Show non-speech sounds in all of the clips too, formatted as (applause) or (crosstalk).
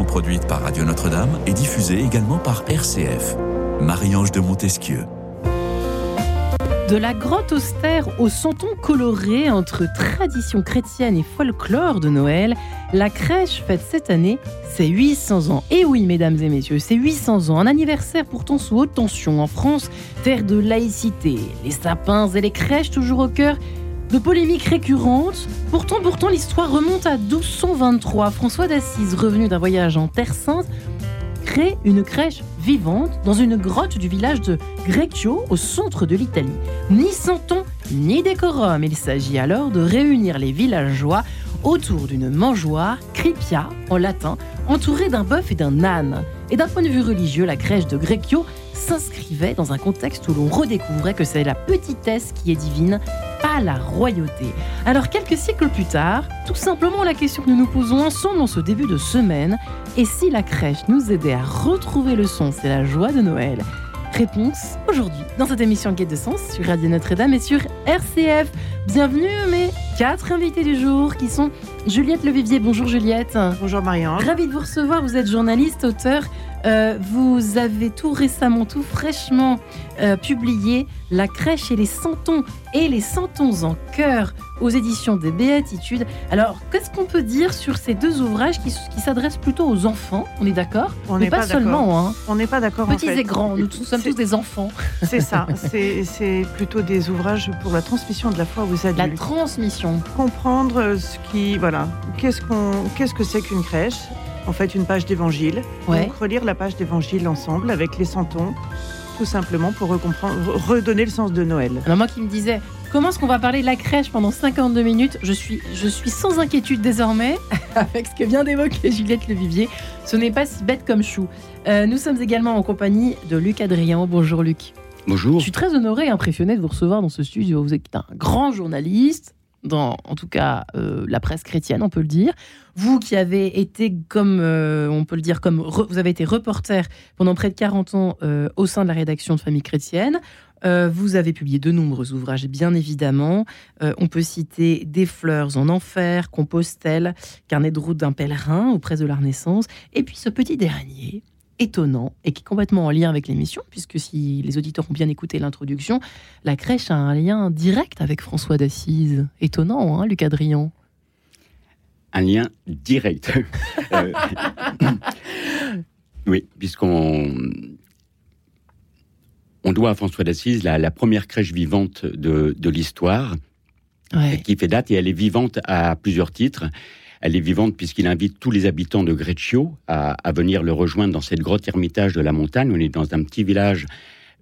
produite par Radio Notre-Dame et diffusée également par RCF. Marie-Ange de Montesquieu. De la grotte austère au santon coloré entre tradition chrétienne et folklore de Noël, la crèche fête cette année ses 800 ans. Et oui, mesdames et messieurs, c'est 800 ans, un anniversaire pourtant sous haute tension en France, terre de laïcité. Les sapins et les crèches toujours au cœur de polémiques récurrentes. Pourtant, pourtant, l'histoire remonte à 1223. François d'Assise, revenu d'un voyage en Terre Sainte, crée une crèche vivante dans une grotte du village de Greccio au centre de l'Italie. Ni santon, ni décorum. Il s'agit alors de réunir les villageois autour d'une mangeoire, cripia en latin, entourée d'un bœuf et d'un âne. Et d'un point de vue religieux, la crèche de Greccio s'inscrivait dans un contexte où l'on redécouvrait que c'est la petitesse qui est divine, pas la royauté. Alors quelques siècles plus tard, tout simplement la question que nous nous posons ensemble en ce début de semaine, et si la crèche nous aidait à retrouver le sens et la joie de Noël Réponse aujourd'hui dans cette émission Quête de Sens sur Radio Notre-Dame et sur RCF. Bienvenue mes quatre invités du jour qui sont Juliette Levivier. Bonjour Juliette. Bonjour Marianne. Ravie de vous recevoir. Vous êtes journaliste, auteur. Euh, vous avez tout récemment, tout fraîchement euh, publié La crèche et les santons et les santons en cœur aux éditions des Béatitudes. Alors, qu'est-ce qu'on peut dire sur ces deux ouvrages qui, qui s'adressent plutôt aux enfants? On est d'accord? On n'est pas, pas seulement. Hein. On n'est pas d'accord. Petits en fait. et grands, nous tous- sommes tous des enfants. (laughs) C'est ça. C'est plutôt des ouvrages pour la transmission de la foi aux La adultes. transmission. Comprendre ce qui, voilà, qu'est-ce qu'on, qu'est-ce que c'est qu'une crèche? En fait, une page d'évangile. Ouais. Donc relire la page d'évangile ensemble avec les santons, tout simplement pour redonner le sens de Noël. Alors moi qui me disais, comment est-ce qu'on va parler de la crèche pendant 52 minutes? Je suis, je suis sans inquiétude désormais (laughs) avec ce que vient d'évoquer Juliette Levivier. Ce n'est pas si bête comme chou. Euh, nous sommes également en compagnie de Luc Adrien. Bonjour Luc. Bonjour. Je suis très honoré et impressionné de vous recevoir dans ce studio. Vous êtes un grand journaliste, dans en tout cas euh, la presse chrétienne, on peut le dire. Vous qui avez été, comme euh, on peut le dire, comme vous avez été reporter pendant près de 40 ans euh, au sein de la rédaction de Famille chrétienne. Vous avez publié de nombreux ouvrages, bien évidemment. On peut citer Des fleurs en enfer, Compostelle, Carnet de route d'un pèlerin auprès de la Renaissance, et puis ce petit dernier, étonnant et qui est complètement en lien avec l'émission, puisque si les auditeurs ont bien écouté l'introduction, la crèche a un lien direct avec François d'Assise. Étonnant, hein, Luc Adrien? Un lien direct. Euh, (laughs) oui, puisqu'on on doit à François d'Assise la, la première crèche vivante de, de l'histoire, Ouais. qui fait date et elle est vivante à plusieurs titres. Elle est vivante puisqu'il invite tous les habitants de Greccio à, venir le rejoindre dans cette grotte ermitage de la montagne. On est dans un petit village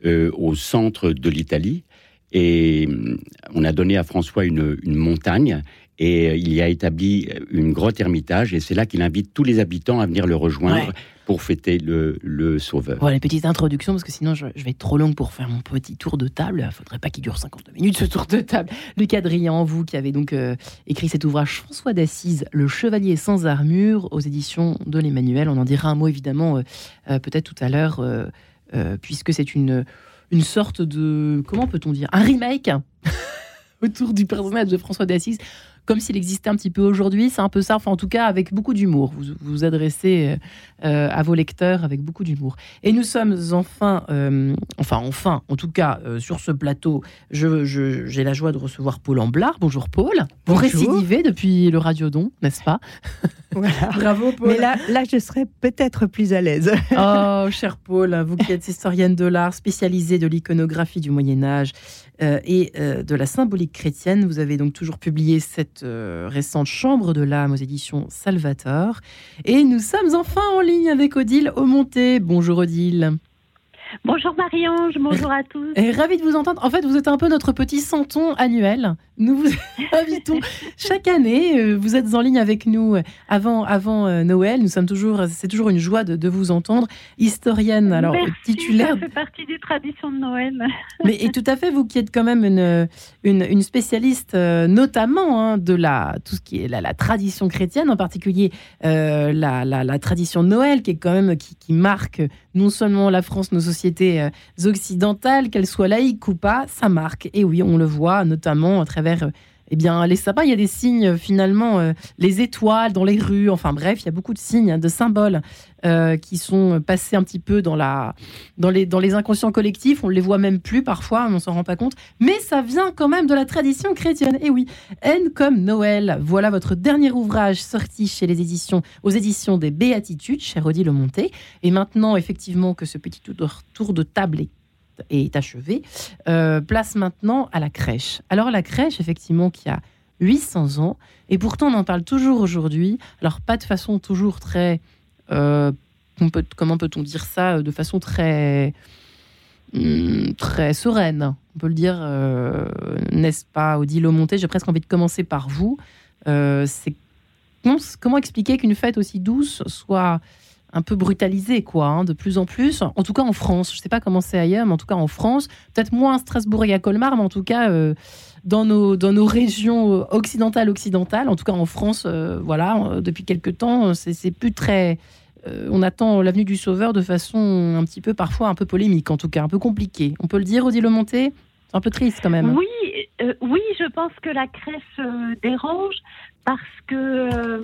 euh, au centre de l'Italie. Et hum, on a donné à François une, une montagne et euh, il y a établi une grotte ermitage. Et c'est là qu'il invite tous les habitants à venir le rejoindre. Pour fêter le, le Sauveur. Voilà, une petite introduction, parce que sinon je, vais être trop longue pour faire mon petit tour de table. Il faudrait pas qu'il dure 52 minutes ce tour de table. Luc Adrien, vous qui avez donc euh, écrit cet ouvrage François d'Assise, Le Chevalier sans armure, aux éditions de l'Emmanuel. On en dira un mot évidemment euh, euh, peut-être tout à l'heure, puisque c'est une, une sorte de. Comment peut-on dire Un remake (laughs) autour du personnage de François d'Assise. Comme s'il existait un petit peu aujourd'hui, c'est un peu ça. Enfin, en tout cas, avec beaucoup d'humour. Vous vous adressez euh, euh, à vos lecteurs avec beaucoup d'humour. Et nous sommes enfin, euh, enfin, enfin, en tout cas, euh, sur ce plateau, je- je- j'ai la joie de recevoir Paul Amblard. Bonjour Paul. Vous récidivez depuis le Radiodon, n'est-ce pas? Voilà. (laughs) Bravo Paul. Mais là, là, je serais peut-être plus à l'aise. Oh, cher Paul, vous qui êtes (laughs) historienne de l'art, spécialisée de l'iconographie du Moyen Âge euh, et euh, de la symbolique chrétienne, vous avez donc toujours publié cette euh, récente Chambre de l'âme aux éditions Salvator. Et nous sommes enfin en ligne avec Odile Aumonté. Bonjour Odile. Bonjour Marie-Ange, bonjour à tous. Et ravi de vous entendre. En fait, vous êtes un peu notre petit santon annuel. Nous vous (laughs) invitons chaque année. euh, Vous êtes en ligne avec nous avant, avant euh, Noël. Nous sommes toujours, c'est toujours une joie de, de vous entendre. Historienne, alors Merci, titulaire, Ça fait partie des traditions de Noël. (laughs) mais et tout à fait, vous qui êtes quand même une, une, une spécialiste, euh, notamment hein, de la, tout ce qui est la, la tradition chrétienne, en particulier euh, la, la, la tradition de Noël, qui est quand même qui, qui marque non seulement la France, nos sociétés euh, occidentales, qu'elles soient laïques ou pas, ça marque. Et oui, on le voit notamment à travers euh, eh bien, les sapins, il y a des signes finalement, euh, les étoiles dans les rues, enfin bref, il y a beaucoup de signes, de symboles euh, qui sont passés un petit peu dans, la, dans, les, dans les inconscients collectifs. On ne les voit même plus parfois, on s'en rend pas compte. Mais ça vient quand même de la tradition chrétienne. Et oui, N comme Noël, voilà votre dernier ouvrage sorti chez les éditions, aux éditions des Béatitudes, cher Odile Monté. Et maintenant, effectivement, que ce petit tour de table est est achevé, euh, place maintenant à la crèche. Alors la crèche, effectivement, qui a 800 ans, et pourtant on en parle toujours aujourd'hui, alors pas de façon toujours très... Euh, comment peut-on dire ça De façon très... Hmm, très sereine, on peut le dire, euh, n'est-ce pas, Odile Monté J'ai presque envie de commencer par vous. c'est comment expliquer qu'une fête aussi douce soit un peu brutalisé, quoi, hein, de plus en plus. En tout cas en France. Je ne sais pas comment c'est ailleurs, mais en tout cas en France. Peut-être moins à Strasbourg et à Colmar, mais en tout cas euh, dans, nos, dans nos régions euh, occidentales, occidentales. En tout cas en France, euh, voilà, depuis quelques temps, c'est plus très. on attend l'avenue du Sauveur de façon un petit peu, parfois un peu polémique, en tout cas, un peu compliquée. On peut le dire, Odile Monté un peu triste quand même. Oui, oui, je pense que la crèche dérange parce que euh,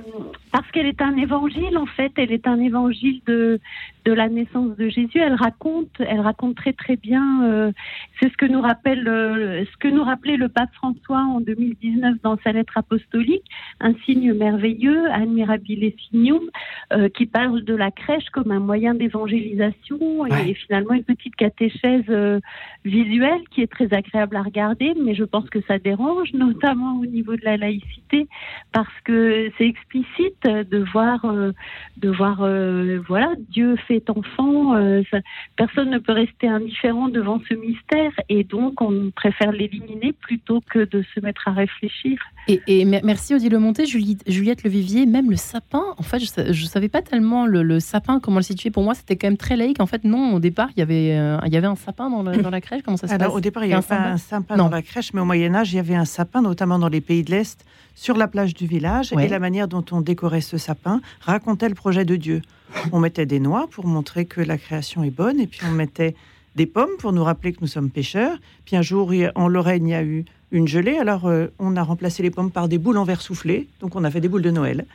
parce qu'elle est un évangile en fait, elle est un évangile de de la naissance de Jésus. Elle raconte, elle raconte très très bien. Euh, c'est ce que nous rappelle euh, ce que nous rappelait le pape François en 2019 dans sa lettre apostolique, un signe merveilleux, admirabile signum, qui parle de la crèche comme un moyen d'évangélisation et, finalement une petite catéchèse visuelle qui est très agréable à regarder, mais je pense que ça dérange, notamment au niveau de la laïcité parce que c'est explicite de voir, euh, de voir, euh, voilà, Dieu fait enfant. Euh, personne ne peut rester indifférent devant ce mystère, et donc on préfère l'éliminer plutôt que de se mettre à réfléchir. Et, merci Odile Monté, Juliette, Juliette Levivier, même le sapin. En fait, je, ne savais pas tellement le, sapin comment le situer. Pour moi, c'était quand même très laïque. En fait, non. Au départ, il y avait, il y avait un sapin dans la, dans la crèche. Comment ça se Alors, passe? Au départ, il y avait un, un sapin dans la crèche, mais au Moyen Âge, il y avait un sapin, notamment dans les pays de l'Est sur la plage du village et la manière dont on décorait ce sapin racontait le projet de Dieu. On mettait des noix pour montrer que la création est bonne et puis on mettait des pommes pour nous rappeler que nous sommes pêcheurs. Puis un jour, en Lorraine, il y a eu une gelée. Alors, euh, on a remplacé les pommes par des boules en verre soufflé. Donc, on a fait des boules de Noël.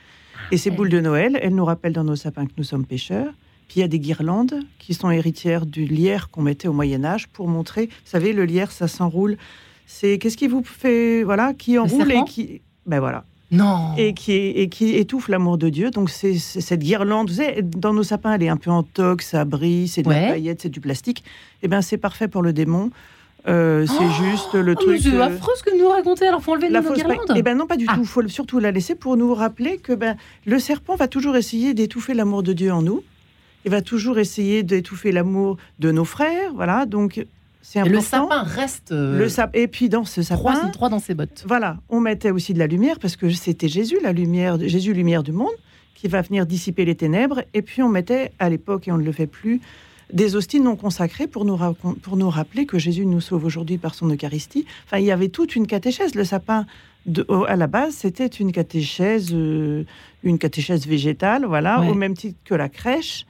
Et ces boules de Noël, elles nous rappellent dans nos sapins que nous sommes pêcheurs. Puis il y a des guirlandes qui sont héritières du lierre qu'on mettait au Moyen Âge pour montrer, vous savez, le lierre, ça s'enroule. C'est qu'est-ce qui vous fait, voilà, qui enroule et qui, ben voilà. Non. Et qui, et qui étouffe l'amour de Dieu. Donc, c'est cette guirlande. Vous savez, dans nos sapins, elle est un peu en toque, ça brille, c'est de la paillette, c'est du plastique. Eh bien, c'est parfait pour le démon. Euh, c'est oh juste le truc. C'est euh, affreux ce que nous racontez. Alors, faut enlever la nos guirlandes Eh ben non, pas du ah. tout. Il faut surtout la laisser pour nous rappeler que ben, le serpent va toujours essayer d'étouffer l'amour de Dieu en nous. Il va toujours essayer d'étouffer l'amour de nos frères. Voilà. Donc, le sapin reste. Euh, le sap... Et puis dans ce sapin. Trois, dans ses bottes. Voilà, on mettait aussi de la lumière parce que c'était Jésus, la lumière, Jésus, lumière du monde, qui va venir dissiper les ténèbres. Et puis on mettait à l'époque, et on ne le fait plus, des hosties non consacrées pour nous, pour nous rappeler que Jésus nous sauve aujourd'hui par son Eucharistie. Enfin, il y avait toute une catéchèse. Le sapin, de, à la base, c'était une catéchèse, euh, une catéchèse végétale, voilà, au même titre que la crèche.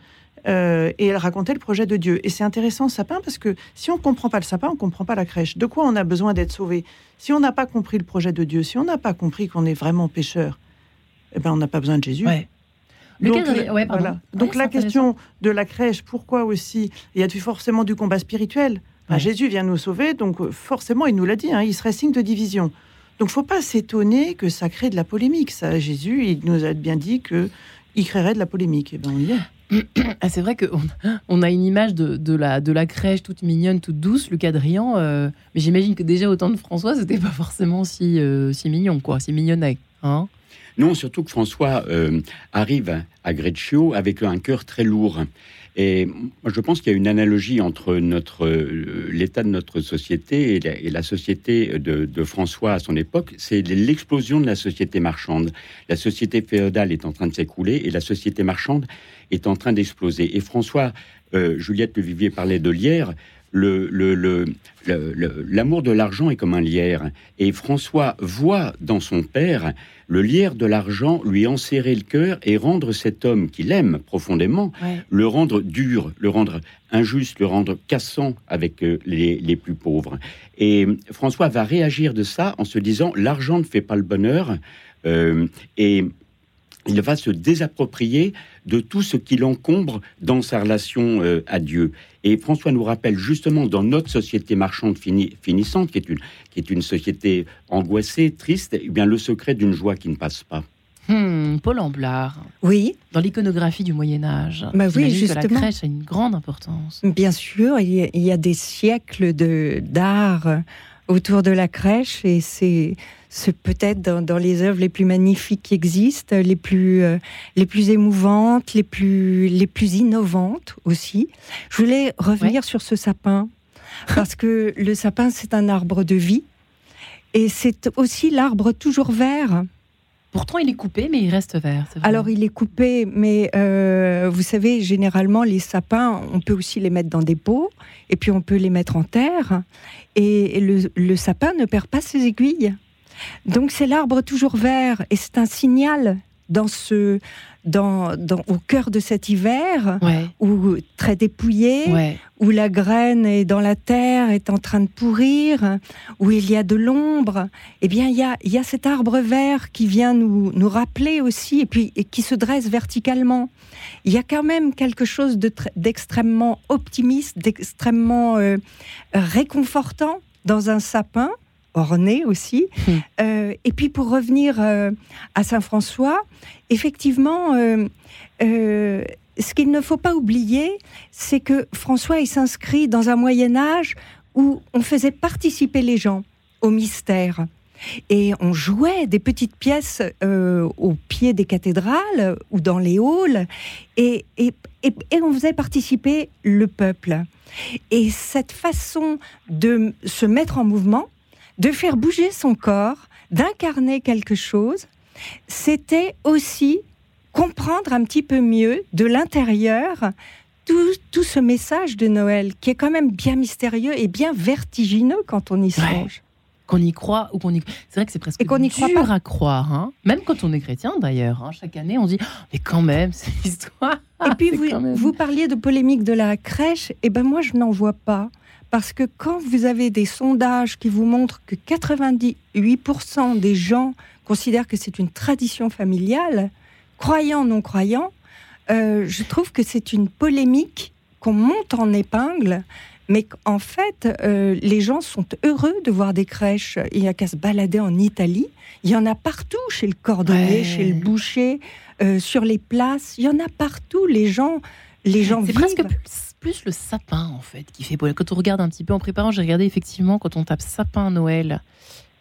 Euh, et elle racontait le projet de Dieu. Et c'est intéressant sapin parce que si on ne comprend pas le sapin, on ne comprend pas la crèche. De quoi on a besoin d'être sauvé? Si on n'a pas compris le projet de Dieu, si on n'a pas compris qu'on est vraiment pécheur, eh ben on n'a pas besoin de Jésus. Donc, voilà. Donc la question de la crèche, pourquoi aussi? Il y a forcément du combat spirituel. Jésus vient nous sauver, donc euh, forcément, il nous l'a dit, hein, il serait signe de division. Donc faut pas s'étonner que ça crée de la polémique. Ça, Jésus, il nous a bien dit que il créerait de la polémique. Et eh ben on y est. Ah, c'est vrai qu'on on a une image de, la, crèche toute mignonne, toute douce, le Cadrian. Euh, mais j'imagine que déjà, au temps de François, c'était pas forcément si, euh, mignon, quoi, si mignonnet. Hein non, surtout que François euh, arrive à Greccio avec un cœur très lourd. Et moi, je pense qu'il y a une analogie entre notre, l'état de notre société et la, société de, François à son époque. C'est l'explosion de la société marchande. La société féodale est en train de s'écrouler et la société marchande est en train d'exploser. Et François, euh, Juliette Vivier parlait de lierre. Le, le, le, le- l'amour de l'argent est comme un lierre. Et François voit dans son père le lierre de l'argent lui enserrer le cœur et rendre cet homme qu'il aime profondément, Ouais. le rendre dur, le rendre injuste, le rendre cassant avec euh, les, les plus pauvres. Et François va réagir de ça en se disant l'argent ne fait pas le bonheur. euh, et il va se désapproprier de tout ce qui l'encombre dans sa relation euh, à Dieu. Et François nous rappelle justement dans notre société marchande fini- finissante, qui est, une, qui est une société angoissée, triste, eh bien le secret d'une joie qui ne passe pas. Hmm, Paul Amblard, Oui, dans l'iconographie du Moyen Âge, Bah oui, j'imagine que la justement. crèche a une grande importance. bien sûr, il y a, il y a des siècles de d'art autour de la crèche et c'est peut-être dans, dans les œuvres les plus magnifiques qui existent, les plus euh, les plus émouvantes, les plus les plus innovantes aussi. Je voulais revenir sur ce sapin (laughs) parce que le sapin c'est un arbre de vie et c'est aussi l'arbre toujours vert. Pourtant, il est coupé, mais il reste vert. Alors il est coupé, mais euh, vous savez, généralement les sapins, on peut aussi les mettre dans des pots, et puis on peut les mettre en terre, et le, le sapin ne perd pas ses aiguilles. Donc c'est l'arbre toujours vert, et c'est un signal dans ce, dans, dans- au cœur de cet hiver, ouais, où très dépouillé, ouais. où la graine est dans la terre, est en train de pourrir, où il y a de l'ombre, eh bien, il y a, y a cet arbre vert qui vient nous, nous rappeler aussi, et puis et qui se dresse verticalement. Il y a quand même quelque chose de tr- d'extrêmement optimiste, d'extrêmement euh, réconfortant dans un sapin, orné aussi. Hmm. Euh, et puis, pour revenir euh, à Saint-François, effectivement, euh, euh, ce qu'il ne faut pas oublier, c'est que François il s'inscrit dans un Moyen Âge où on faisait participer les gens au mystère. Et on jouait des petites pièces euh, au pied des cathédrales ou dans les halls, et, et, et, et on faisait participer le peuple. Et cette façon de se mettre en mouvement, de faire bouger son corps, d'incarner quelque chose, c'était aussi comprendre un petit peu mieux de l'intérieur tout, tout ce message de Noël qui est quand même bien mystérieux et bien vertigineux quand on y songe. Qu'on y croit ou qu'on y. C'est vrai que c'est presque Et qu'on n'y dur croit pas. à croire, hein. même quand on est chrétien d'ailleurs. hein. Chaque année, on dit, Oh, mais quand même, (laughs) c'est l'histoire. Et puis vous, vous parliez de polémique de la crèche, et ben moi je n'en vois pas. Parce que quand vous avez des sondages qui vous montrent que 98% des gens considèrent que c'est une tradition familiale, croyants, non croyants, euh, je trouve que c'est une polémique qu'on monte en épingle, mais qu'en fait, euh, les gens sont heureux de voir des crèches. Il n'y a qu'à se balader en Italie. Il y en a partout, chez le cordonnier, Ouais. chez le boucher, euh, sur les places. Il y en a partout. Les gens, les gens vivent. presque plus, le sapin en fait qui fait. beau. Quand on regarde un petit peu en préparant, j'ai regardé effectivement quand on tape sapin Noël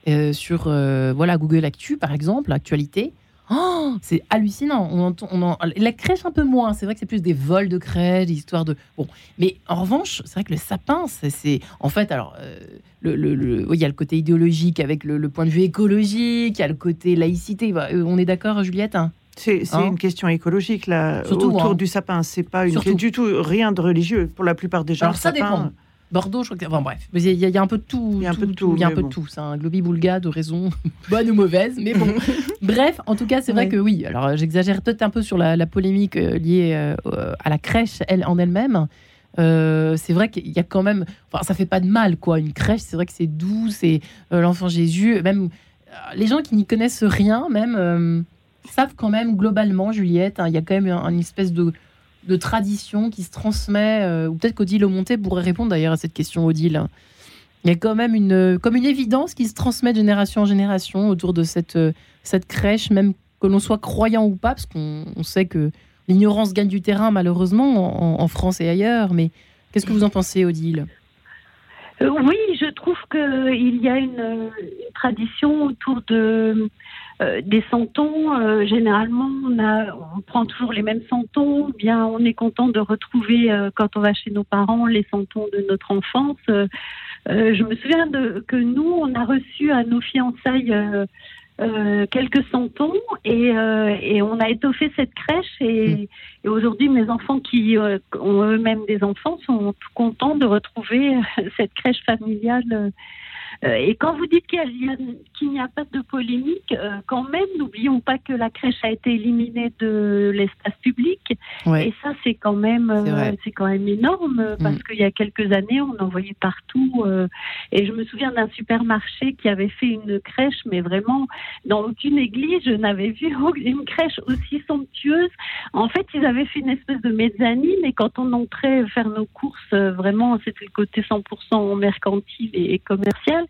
euh, sur euh, voilà Google Actu par exemple, actualité. Oh, c'est hallucinant. On entend, on la crèche un peu moins. C'est vrai que c'est plus des vols de crèche, des histoires de bon. Mais en revanche, c'est vrai que le sapin, c'est- en fait alors euh, le, le- il y a le côté idéologique avec le, point de vue écologique, il y a le côté laïcité. Bah, on est d'accord, Juliette hein? C'est Hein une question écologique là, Surtout, autour hein. du sapin. C'est pas une Surtout. du tout rien de religieux pour la plupart des gens. Alors ça sapin, dépend. Bordeaux, je crois que. Enfin bref, il y, a- il y a un peu de tout. Il y a un peu de tout, Il y a un peu de tout. C'est un globi-boulga de raison, (laughs) bonne ou mauvaise, mais bon. (laughs) bref, en tout cas, c'est vrai que oui. Alors j'exagère peut-être un peu sur la, la polémique euh, liée euh, à la crèche elle, en elle-même. Euh, c'est vrai qu'il y a quand même. Enfin, ça fait pas de mal, quoi. Une crèche, c'est vrai que c'est doux, c'est euh, l'enfant Jésus. Même les gens qui n'y connaissent rien, même savent quand même globalement, Juliette. hein, Il y a quand même un- une espèce de de tradition qui se transmet, euh, ou peut-être qu'Odile Monté pourrait répondre d'ailleurs à cette question, Odile. Il y a quand même une, comme une évidence qui se transmet de génération en génération autour de cette, euh, cette crèche, même que l'on soit croyant ou pas, parce qu'on on sait que l'ignorance gagne du terrain malheureusement en, France et ailleurs. Mais qu'est-ce que vous en pensez, Odile? Euh, oui, je trouve qu'il y a une tradition autour de, euh, des santons. Euh, généralement, on, a, on prend toujours les mêmes santons. Bien, on est content de retrouver, euh, quand on va chez nos parents, les santons de notre enfance. Euh, euh, je me souviens de, que nous, on a reçu à nos fiançailles euh, euh, quelques centons et, euh, et, on a étoffé cette crèche et, mm. et aujourd'hui mes enfants qui euh, ont eux-mêmes des enfants sont contents de retrouver cette crèche familiale euh, et quand vous dites qu'il n'y a, pas de polémique, euh, quand même, n'oublions pas que la crèche a été éliminée de l'espace public. Et ça, c'est quand même, euh, c'est quand même énorme parce mm. qu'il y a quelques années, on en voyait partout. et je me souviens d'un supermarché qui avait fait une crèche, mais vraiment dans aucune église, je n'avais vu (laughs) une crèche aussi somptueuse. En fait, ils avaient fait une espèce de mezzanine et quand on entrait faire nos courses, vraiment, c'était le côté 100% mercantile et commercial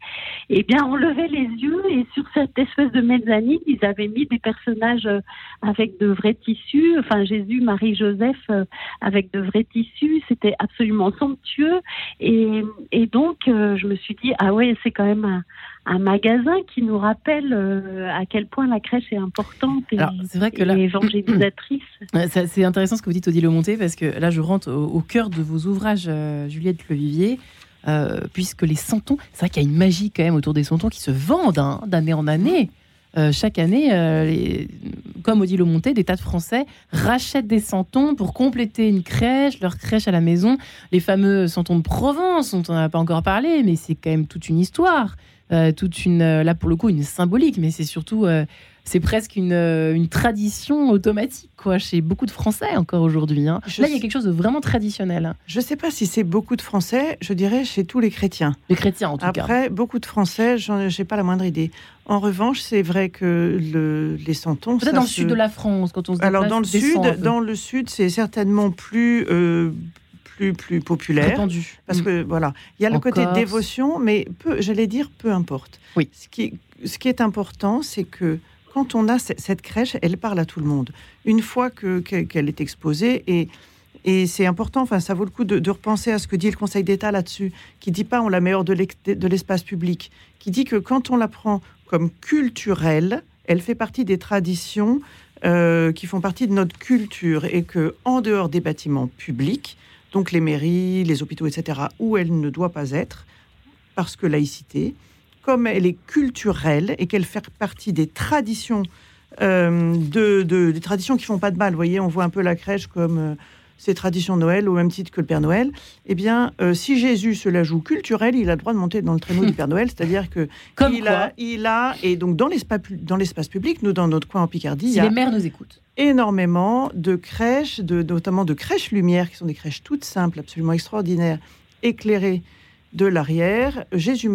eh bien, on levait les yeux et sur cette espèce de mezzanine, ils avaient mis des personnages euh, avec de vrais tissus, enfin Jésus, Marie, Joseph euh, avec de vrais tissus. C'était absolument somptueux. Et, donc, euh, je me suis dit, ah ouais, c'est quand même un, magasin qui nous rappelle à quel point la crèche est importante et, c'est vrai que là, évangélisatrice. (clears throat) C'est intéressant ce que vous dites, Odile Monté, parce que là, je rentre au, cœur de vos ouvrages, Juliette Levivier. Euh, puisque les santons, c'est vrai qu'il y a une magie quand même autour des santons qui se vendent hein, d'année en année. Euh, chaque année, euh, comme Odile Monté, des tas de Français rachètent des santons pour compléter une crèche, leur crèche à la maison. Les fameux santons de Provence, dont on n'a pas encore parlé, mais c'est quand même toute une histoire, toute une, là pour le coup, une symbolique, mais c'est surtout c'est presque une, euh, une, tradition automatique quoi, chez beaucoup de Français encore aujourd'hui. Hein. Là, il y a quelque chose de vraiment traditionnel. Je ne sais pas si c'est beaucoup de Français, je dirais chez tous les chrétiens. Les chrétiens en tout cas. Après, beaucoup de Français, je n'ai pas la moindre idée. En revanche, c'est vrai que le, les santons. Peut-être dans le sud de la France, quand on se Alors dans le sud, dans le sud, c'est certainement plus euh, plus plus populaire. Parce mm. que voilà, il y a le côté dévotion, mais peu, j'allais dire peu importe. Oui. Ce qui, ce qui est important, c'est que quand on a cette crèche, elle parle à tout le monde. Une fois qu'elle est exposée, et, c'est important, enfin, ça vaut le coup de, repenser à ce que dit le Conseil d'État là-dessus, qui dit pas on la meilleure de l'espace public, qui dit que quand on la prend comme culturelle, elle fait partie des traditions euh, qui font partie de notre culture et que en dehors des bâtiments publics, donc les mairies, les hôpitaux, etc., où elle ne doit pas être, parce que laïcité, comme elle est culturelle et qu'elle fait partie des traditions, euh, de, des traditions qui font pas de mal. Vous voyez, on voit un peu la crèche comme euh, ces traditions Noël au même titre que le Père Noël. Eh bien, euh, si Jésus se la joue culturelle, il a le droit de monter dans le traîneau du Père Noël, c'est-à-dire que (laughs) il a, il a, et donc dans l'espace, dans l'espace public, nous dans notre coin en Picardie, il y a les maires nous écoutent. Énormément de crèches, de, notamment de crèches lumière, qui sont des crèches toutes simples, absolument extraordinaires, éclairées de l'arrière. Jésus,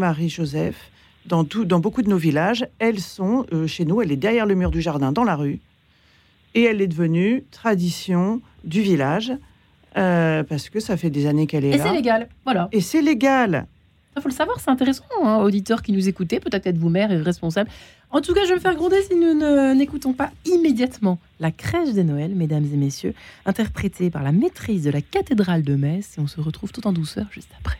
Marie, Joseph dans, dans beaucoup de nos villages, elles sont euh, chez nous, elle est derrière le mur du jardin, dans la rue, et elle est devenue tradition du village, euh, parce que ça fait des années qu'elle est et là. Et c'est légal, voilà. Et c'est légal. Il faut le savoir, c'est intéressant, hein, auditeurs qui nous écoutez, peut-être êtes-vous maire et responsable. En tout cas, je vais me faire gronder si nous n'écoutons pas immédiatement La crèche des Noëls, mesdames et messieurs, interprétée par la maîtrise de la cathédrale de Metz, et on se retrouve tout en douceur juste après.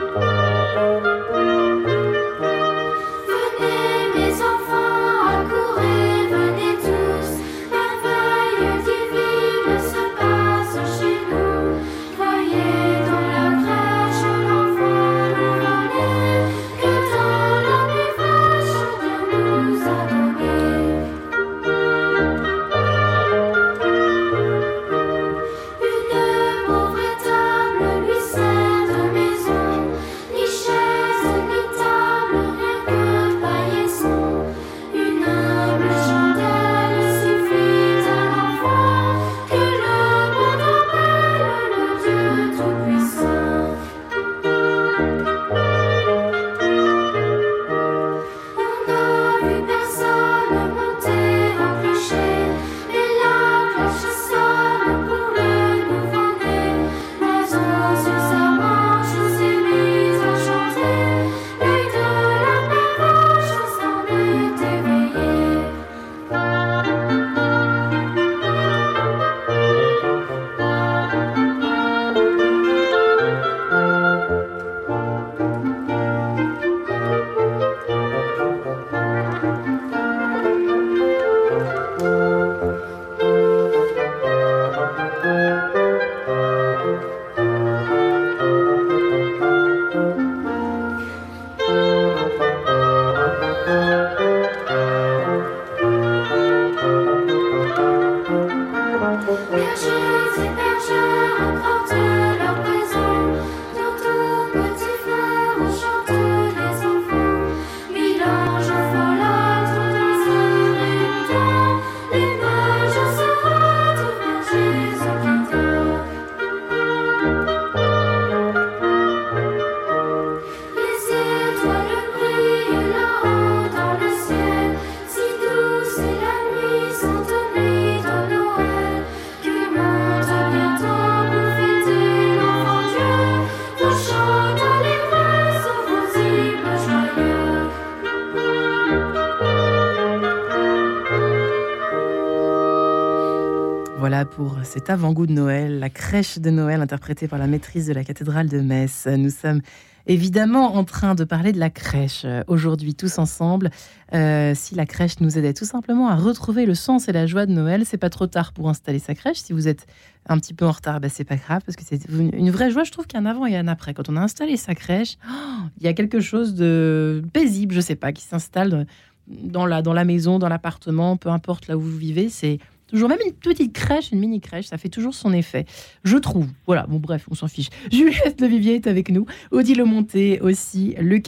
berger, c'est berger, cet avant-goût de Noël, la crèche de Noël interprétée par la maîtrise de la cathédrale de Metz. Nous sommes évidemment en train de parler de la crèche euh, aujourd'hui tous ensemble. Euh, si la crèche nous aidait tout simplement à retrouver le sens et la joie de Noël, c'est pas trop tard pour installer sa crèche. Si vous êtes un petit peu en retard, ben c'est pas grave parce que c'est une vraie joie. Je trouve qu'il y a un avant et un après. Quand on a installé sa crèche, oh, il y a quelque chose de paisible, je sais pas, qui s'installe dans la, dans la maison, dans l'appartement, peu importe là où vous vivez. C'est Toujours, même une petite crèche, une mini crèche, ça fait toujours son effet. Je trouve. Voilà, bon, bref, on s'en fiche. (laughs) Juliette Levivier est avec nous, Odile Monté aussi, Le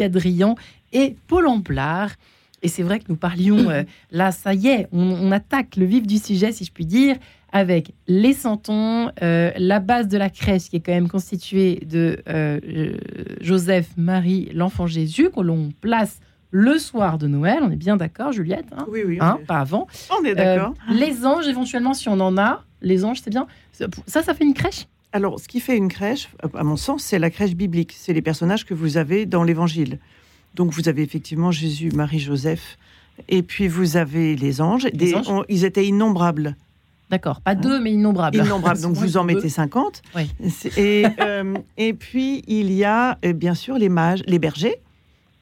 et Paul Amplard. Et c'est vrai que nous parlions, euh, (clears throat) là, ça y est, on, attaque le vif du sujet, si je puis dire, avec les santons, euh, la base de la crèche qui est quand même constituée de euh, Joseph, Marie, l'enfant Jésus, que l'on place le soir de Noël. On est bien d'accord, Juliette hein Oui, oui. Hein, pas avant. On est d'accord. Euh, les anges, éventuellement, si on en a, les anges, c'est bien. Ça, ça fait une crèche? Alors, ce qui fait une crèche, à mon sens, c'est la crèche biblique. C'est les personnages que vous avez dans l'Évangile. Donc, vous avez effectivement Jésus, Marie, Joseph. Et puis, vous avez les anges. ils étaient innombrables. D'accord, pas deux, mais innombrables. Innombrables, (laughs) donc vous en mettez 50. Oui. Et, euh, et puis, il y a euh, bien sûr les mages, les bergers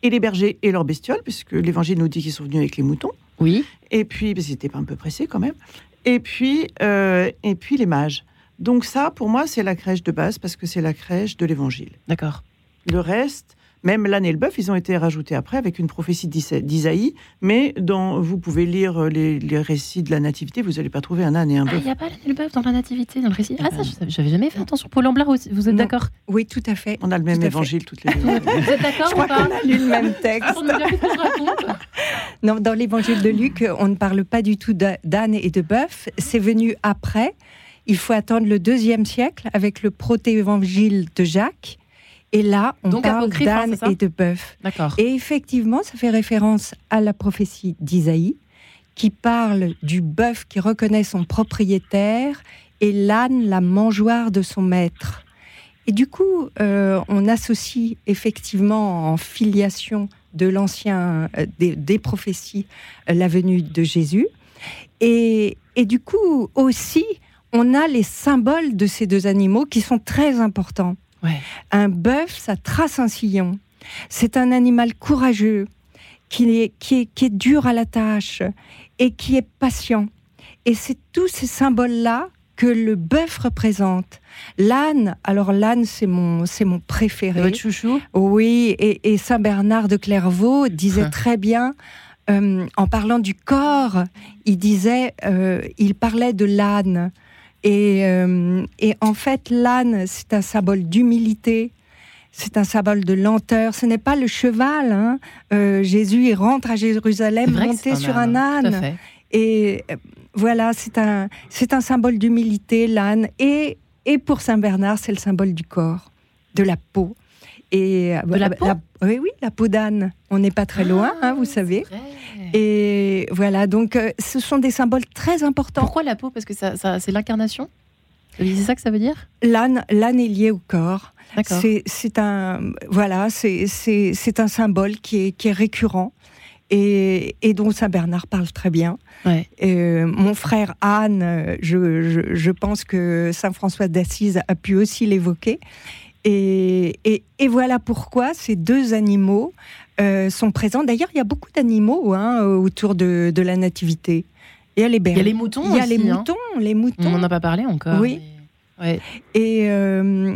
et les bergers et leurs bestioles, puisque l'Évangile nous dit qu'ils sont venus avec les moutons. Oui. Et puis, parce qu'ils n'étaient pas un peu pressés quand même. Et puis, euh, et puis les mages. Donc ça, pour moi, c'est la crèche de base, parce que c'est la crèche de l'Évangile. D'accord. Le reste, même l'âne et le bœuf, ils ont été rajoutés après avec une prophétie d'Isaïe, mais dans, vous pouvez lire les, récits de la Nativité, vous n'allez pas trouver un âne et un ah, bœuf. Il n'y a pas l'âne et le bœuf dans la Nativité, dans le récit Ah, ça, j'avais jamais fait attention. Paul Amblard, vous êtes d'accord? Oui, tout à fait. On a le même évangile toutes les deux. (laughs) vous êtes d'accord Je crois qu'on a lu le même texte. (laughs) non, dans l'évangile de Luc, on ne parle pas du tout d'âne et de bœuf. C'est venu après. Il faut attendre le deuxième siècle avec le proto-évangile de Jacques et là, on parle hein, d'âne et de bœuf. D'accord. Et effectivement, ça fait référence à la prophétie d'Isaïe, qui parle du bœuf qui reconnaît son propriétaire et l'âne la mangeoire de son maître. Et du coup, euh, on associe effectivement en filiation de l'ancien, euh, des, prophéties, euh, la venue de Jésus. Et, et du coup, aussi, on a les symboles de ces deux animaux qui sont très importants. Un bœuf, ça trace un sillon. C'est un animal courageux, qui est, qui, est, dur à la tâche et qui est patient. Et c'est tous ces symboles-là que le bœuf représente. L'âne, alors l'âne, c'est mon, c'est mon préféré. Votre chouchou? Oui, et, Saint Bernard de Clairvaux disait très bien, euh, en parlant du corps, il disait, euh, il parlait de l'âne. Euh, et, en fait, l'âne, c'est un symbole d'humilité, c'est un symbole de lenteur. Ce n'est pas le cheval. Hein. Euh, Jésus il rentre à Jérusalem monté sur un âne. Et euh, voilà, c'est un, c'est un symbole d'humilité, l'âne. Et, et pour Saint Bernard, c'est le symbole du corps, de la peau. Et de la, peau? Oui, oui, la peau d'âne. On n'est pas très loin, hein, vous ah, savez. Et voilà, donc euh, ce sont des symboles très importants. Pourquoi la peau? Parce que ça, c'est l'incarnation? C'est ça que ça veut dire? L'âne, l'âne est lié au corps. C'est un voilà, c'est un symbole qui est, qui est récurrent et, et, dont Saint Bernard parle très bien. Euh, mon frère Anne, je, je, je, pense que Saint François d'Assise a pu aussi l'évoquer. Et, et, et, voilà pourquoi ces deux animaux euh, sont présents. D'ailleurs, il y a beaucoup d'animaux hein, autour de, de, la nativité. Il y a les Il y a les moutons. Il y a les hein. moutons, les moutons. On n'en a pas parlé encore. Oui. Et euh,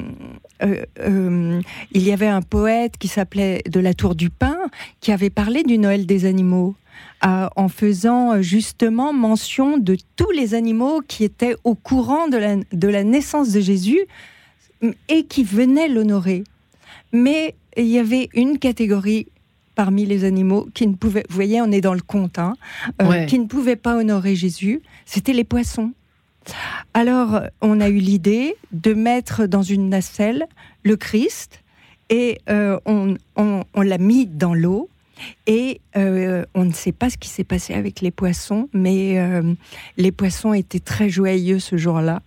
euh, il y avait un poète qui s'appelait De la Tour du Pin qui avait parlé du Noël des animaux. en faisant justement mention de tous les animaux qui étaient au courant de la, de la naissance de Jésus et qui venaient l'honorer. Mais il y avait une catégorie parmi les animaux qui ne pouvaient, vous voyez, on est dans le conte, hein, euh, qui ne pouvaient pas honorer Jésus, c'était les poissons. Alors, on a eu l'idée de mettre dans une nacelle le Christ et euh, on, l'a mis dans l'eau. Et euh, on ne sait pas ce qui s'est passé avec les poissons, mais les poissons étaient très joyeux ce jour-là.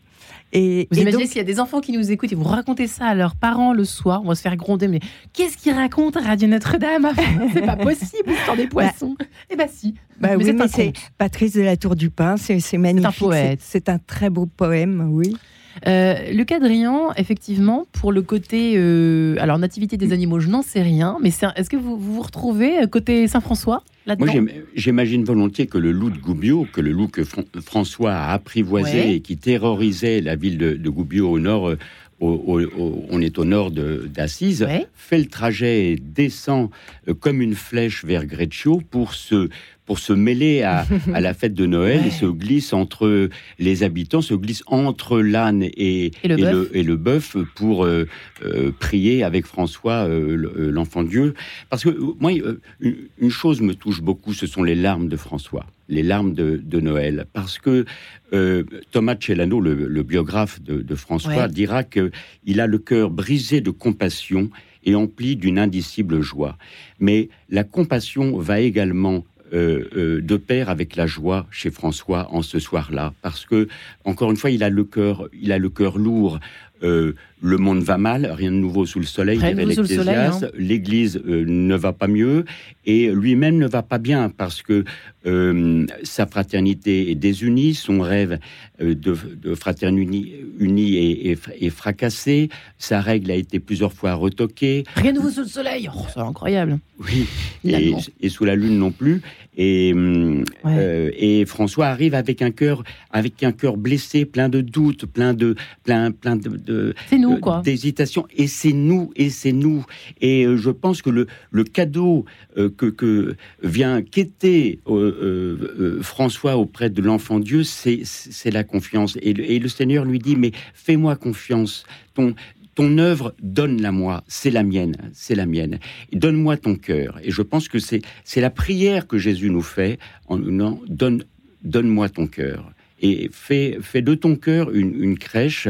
Et, Vous et imaginez s'il y a des enfants qui nous écoutent et vous racontez ça à leurs parents le soir, on va se faire gronder. Mais qu'est-ce qu'ils racontent à Radio Notre-Dame C'est pas possible, l'histoire des (laughs) poissons. Eh ben si. Bah mais oui, mais un c'est. Patrice de la Tour du Pin, c'est c'est magnifique. poète. C'est un très beau poème, oui. Euh, Lucas Drian, effectivement, pour le côté. euh, alors, nativité des animaux, je n'en sais rien, mais est-ce que vous vous, vous retrouvez euh, côté Saint-François là-dedans? Moi, j'im- j'imagine volontiers que le loup de Gubbio, que le loup que Fran- François a apprivoisé Ouais. et qui terrorisait la ville de, de Gubbio au nord, euh, au- au- au- on est au nord d'Assise, Ouais. fait le trajet et descend comme une flèche vers Greccio pour se, pour se mêler à, (laughs) à la fête de Noël Ouais. et se glisse entre les habitants, se glisse entre l'âne et, Et le bœuf. pour euh, euh, prier avec François, euh, euh, l'enfant Dieu. Parce que moi, une, chose me touche beaucoup, ce sont les larmes de François, les larmes de, de Noël. Parce que euh, Thomas Celano, le, le biographe de, de François, Ouais. dira que il a le cœur brisé de compassion et empli d'une indicible joie. Mais la compassion va également euh, euh, de pair avec la joie chez François en ce soir-là, parce que encore une fois, il a le cœur, il a le cœur lourd. Euh, le monde va mal, rien de nouveau sous le soleil. Dirait l'Ecclésiaste. L'Église euh, ne va pas mieux et lui-même ne va pas bien parce que euh, sa fraternité est désunie, son rêve de, de fraternité unie est, est- est fracassé, sa règle a été plusieurs fois retoquée, Rien de nouveau sous le soleil. Oh, c'est incroyable. oui, et, sous la lune non plus. Et, hum, Ouais. et François arrive avec un cœur, avec un cœur blessé, plein de doutes, plein de, plein, plein de, de- C'est nous, euh, quoi. d'hésitation. Et c'est nous, et c'est nous. Et euh, je pense que le, le cadeau euh, que, que vient quêter euh, François auprès de l'enfant Dieu, c'est c'est la confiance. Et le, et le Seigneur lui dit, mais fais-moi confiance. Ton, ton œuvre, donne-la moi, c'est la mienne, c'est la mienne. Donne-moi ton cœur. Et je pense que c'est c'est la prière que Jésus nous fait en nous disant, donne, donne-moi ton cœur. Et fais, fais de ton cœur une, une crèche.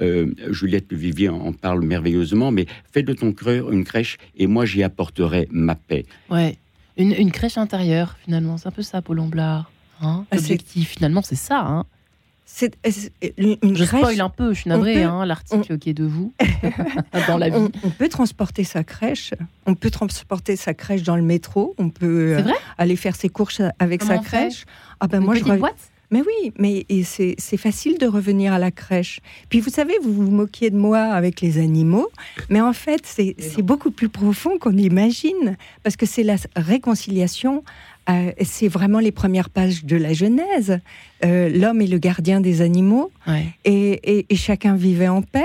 Euh, Juliette Vivier en parle merveilleusement, mais fais de ton cœur une crèche et moi j'y apporterai ma paix. Ouais. Une, une crèche intérieure, finalement. C'est un peu ça, Paul Blard. Hein Ah, c'est- L'objectif, finalement, c'est ça. Hein C'est une Je crèche- spoil un peu, je suis navrée, hein, l'article qui est de vous (laughs) dans la vie. On, on peut transporter sa crèche, on peut transporter sa crèche dans le métro, on peut euh, aller faire ses courses avec Comment sa crèche. Ah ben Une moi je boîte? Mais oui, mais c'est facile de revenir à la crèche. Puis vous savez, vous vous moquiez de moi avec les animaux, mais en fait, c'est c'est beaucoup plus profond qu'on imagine, parce que c'est la réconciliation, euh, c'est vraiment les premières pages de la Genèse. Euh, L'homme est le gardien des animaux, Ouais. et, et- et chacun vivait en paix.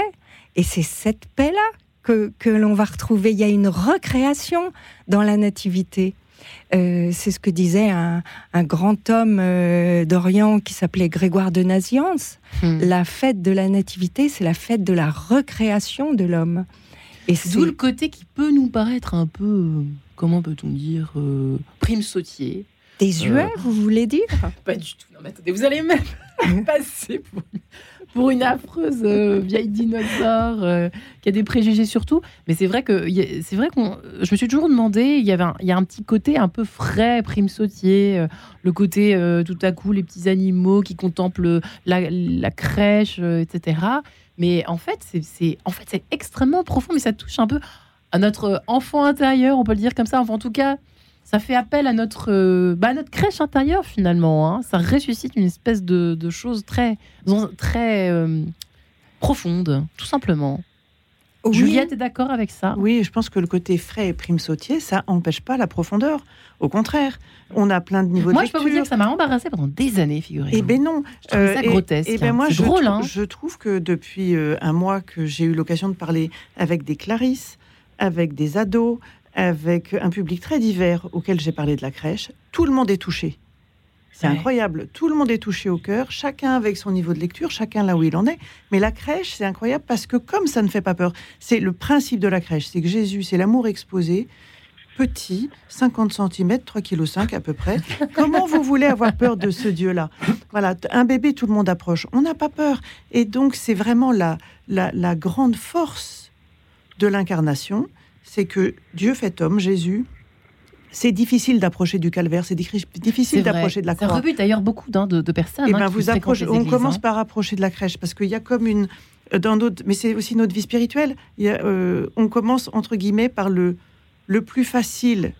Et c'est cette paix-là que, que l'on va retrouver. Il y a une recréation dans la nativité. Euh, c'est ce que disait un, un grand homme euh, d'Orient qui s'appelait Grégoire de Naziance. Hmm. La fête de la nativité, c'est la fête de la recréation de l'homme. Et c'est D'où le côté qui peut nous paraître un peu, euh, comment peut-on dire, euh, prime sautier. désuet, Euh. vous voulez dire? Pas du tout. Non, mais attendez, vous allez même (laughs) passer pour, pour une affreuse euh, vieille dinosaure euh, qui a des préjugés sur tout. Mais c'est vrai que c'est vrai. Je me suis toujours demandé. Il y avait, il y a un petit côté un peu frais, prime sautier, euh, le côté tout à coup les petits animaux qui contemplent la, la crèche, etc. Mais en fait, c'est en fait c'est extrêmement profond, mais ça touche un peu à notre enfant intérieur, on peut le dire comme ça. Enfin, en tout cas, ça fait appel à notre, euh, bah, à notre crèche intérieure finalement. hein. Ça ressuscite une espèce de, de chose très, très euh, profonde, tout simplement. Oui. Juliette est d'accord avec ça Oui, je pense que le côté frais et prime sautier, ça empêche pas la profondeur. Au contraire, on a plein de niveaux Moi, de je peux vous dire que ça m'a embarrassé pendant des années, figurez-vous. Eh ben non. Je ça et- grotesque. et ben moi, C'est je, drôle, hein. je trouve que depuis euh, un mois que j'ai eu l'occasion de parler avec des Clarisses, avec des ados, avec un public très divers auquel j'ai parlé de la crèche, tout le monde est touché. C'est Ouais. incroyable. Tout le monde est touché au cœur, chacun avec son niveau de lecture, chacun là où il en est. Mais la crèche, c'est incroyable parce que comme ça ne fait pas peur, c'est le principe de la crèche, c'est que Jésus, c'est l'amour exposé, petit, 50 cm, 3,5 kg à peu près. (laughs) Comment vous voulez avoir peur de ce Dieu-là? Voilà, un bébé, tout le monde approche. On n'a pas peur. Et donc, c'est vraiment la, la, la grande force de l'incarnation, c'est que Dieu fait homme, Jésus, c'est difficile d'approcher du calvaire, c'est difficile d'approcher de la croix. Ça rebute d'ailleurs beaucoup de, de, personnes. Et hein, ben vous on églises, commence hein. par approcher de la crèche parce qu'il y a comme une euh, dans notre, mais c'est aussi notre vie spirituelle. Il y a, euh, on commence entre guillemets par le le plus facile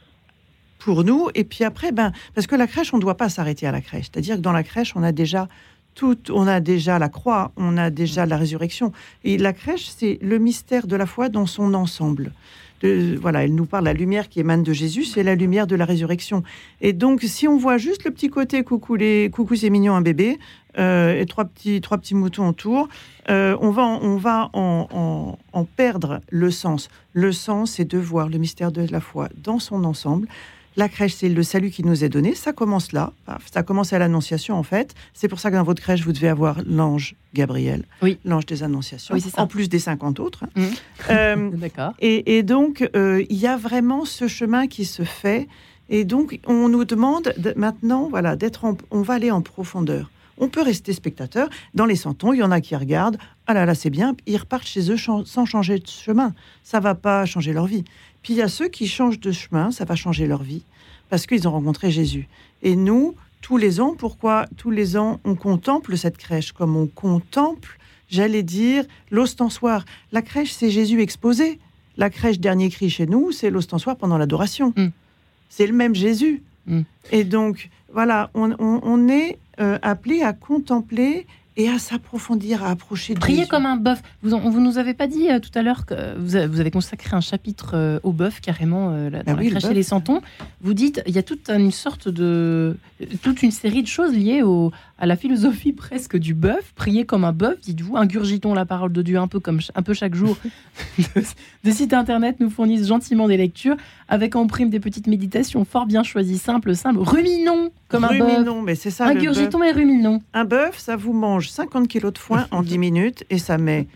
pour nous et puis après ben parce que la crèche on ne doit pas s'arrêter à la crèche. C'est-à-dire que dans la crèche on a déjà tout, on a déjà la croix, on a déjà la résurrection et la crèche c'est le mystère de la foi dans son ensemble. Voilà, elle nous parle la lumière qui émane de Jésus, c'est la lumière de la résurrection. Et donc, si on voit juste le petit côté coucou, les, coucou c'est mignon un bébé euh, et trois petits, trois petits moutons autour, euh, on va, on va en, en- en perdre le sens. Le sens, c'est de voir le mystère de la foi dans son ensemble. La crèche, c'est le salut qui nous est donné. Ça commence là. Ça commence à l'Annonciation, en fait. C'est pour ça que dans votre crèche, vous devez avoir l'ange Gabriel, Oui. l'ange des Annonciations, Oui, en plus des 50 autres. Mhm. Euh, (laughs) D'accord. et, et donc, euh, il y a vraiment ce chemin qui se fait. Et donc, on nous demande de- maintenant, voilà, d'être, on va aller en profondeur. On peut rester spectateur. Dans les santons, il y en a qui regardent. Ah là là, c'est bien. Ils repartent chez eux sans changer de chemin. Ça va pas changer leur vie. Puis il y a ceux qui changent de chemin. Ça va changer leur vie parce qu'ils ont rencontré Jésus. Et nous, tous les ans, pourquoi tous les ans on contemple cette crèche comme on contemple, j'allais dire, l'ostensoir. La crèche, c'est Jésus exposé. La crèche dernier cri chez nous, c'est l'ostensoir pendant l'adoration. Mm. C'est le même Jésus. Mm. Et donc, voilà, on, on- on est euh, appelé à contempler et à s'approfondir, à approcher Jésus. comme un bœuf. Vous, vous nous avez pas dit euh, tout à l'heure que vous avez, vous avez consacré un chapitre euh, au bœuf carrément euh, là, dans Ah la oui, le crèche et les santons. Vous dites il y a toute une sorte de toute une série de choses liées au, à la philosophie presque du bœuf. Prier comme un bœuf, dites-vous. Ingurgitons la parole de Dieu un peu comme un peu chaque jour. (laughs) des sites internet nous fournissent gentiment des lectures avec en prime des petites méditations fort bien choisies, simples, simples. Ruminons comme un bœuf. Ruminons, mais c'est ça. Ingurgitons et ruminons. Un bœuf, ça vous mange 50 kilos de foin en 10 minutes et ça met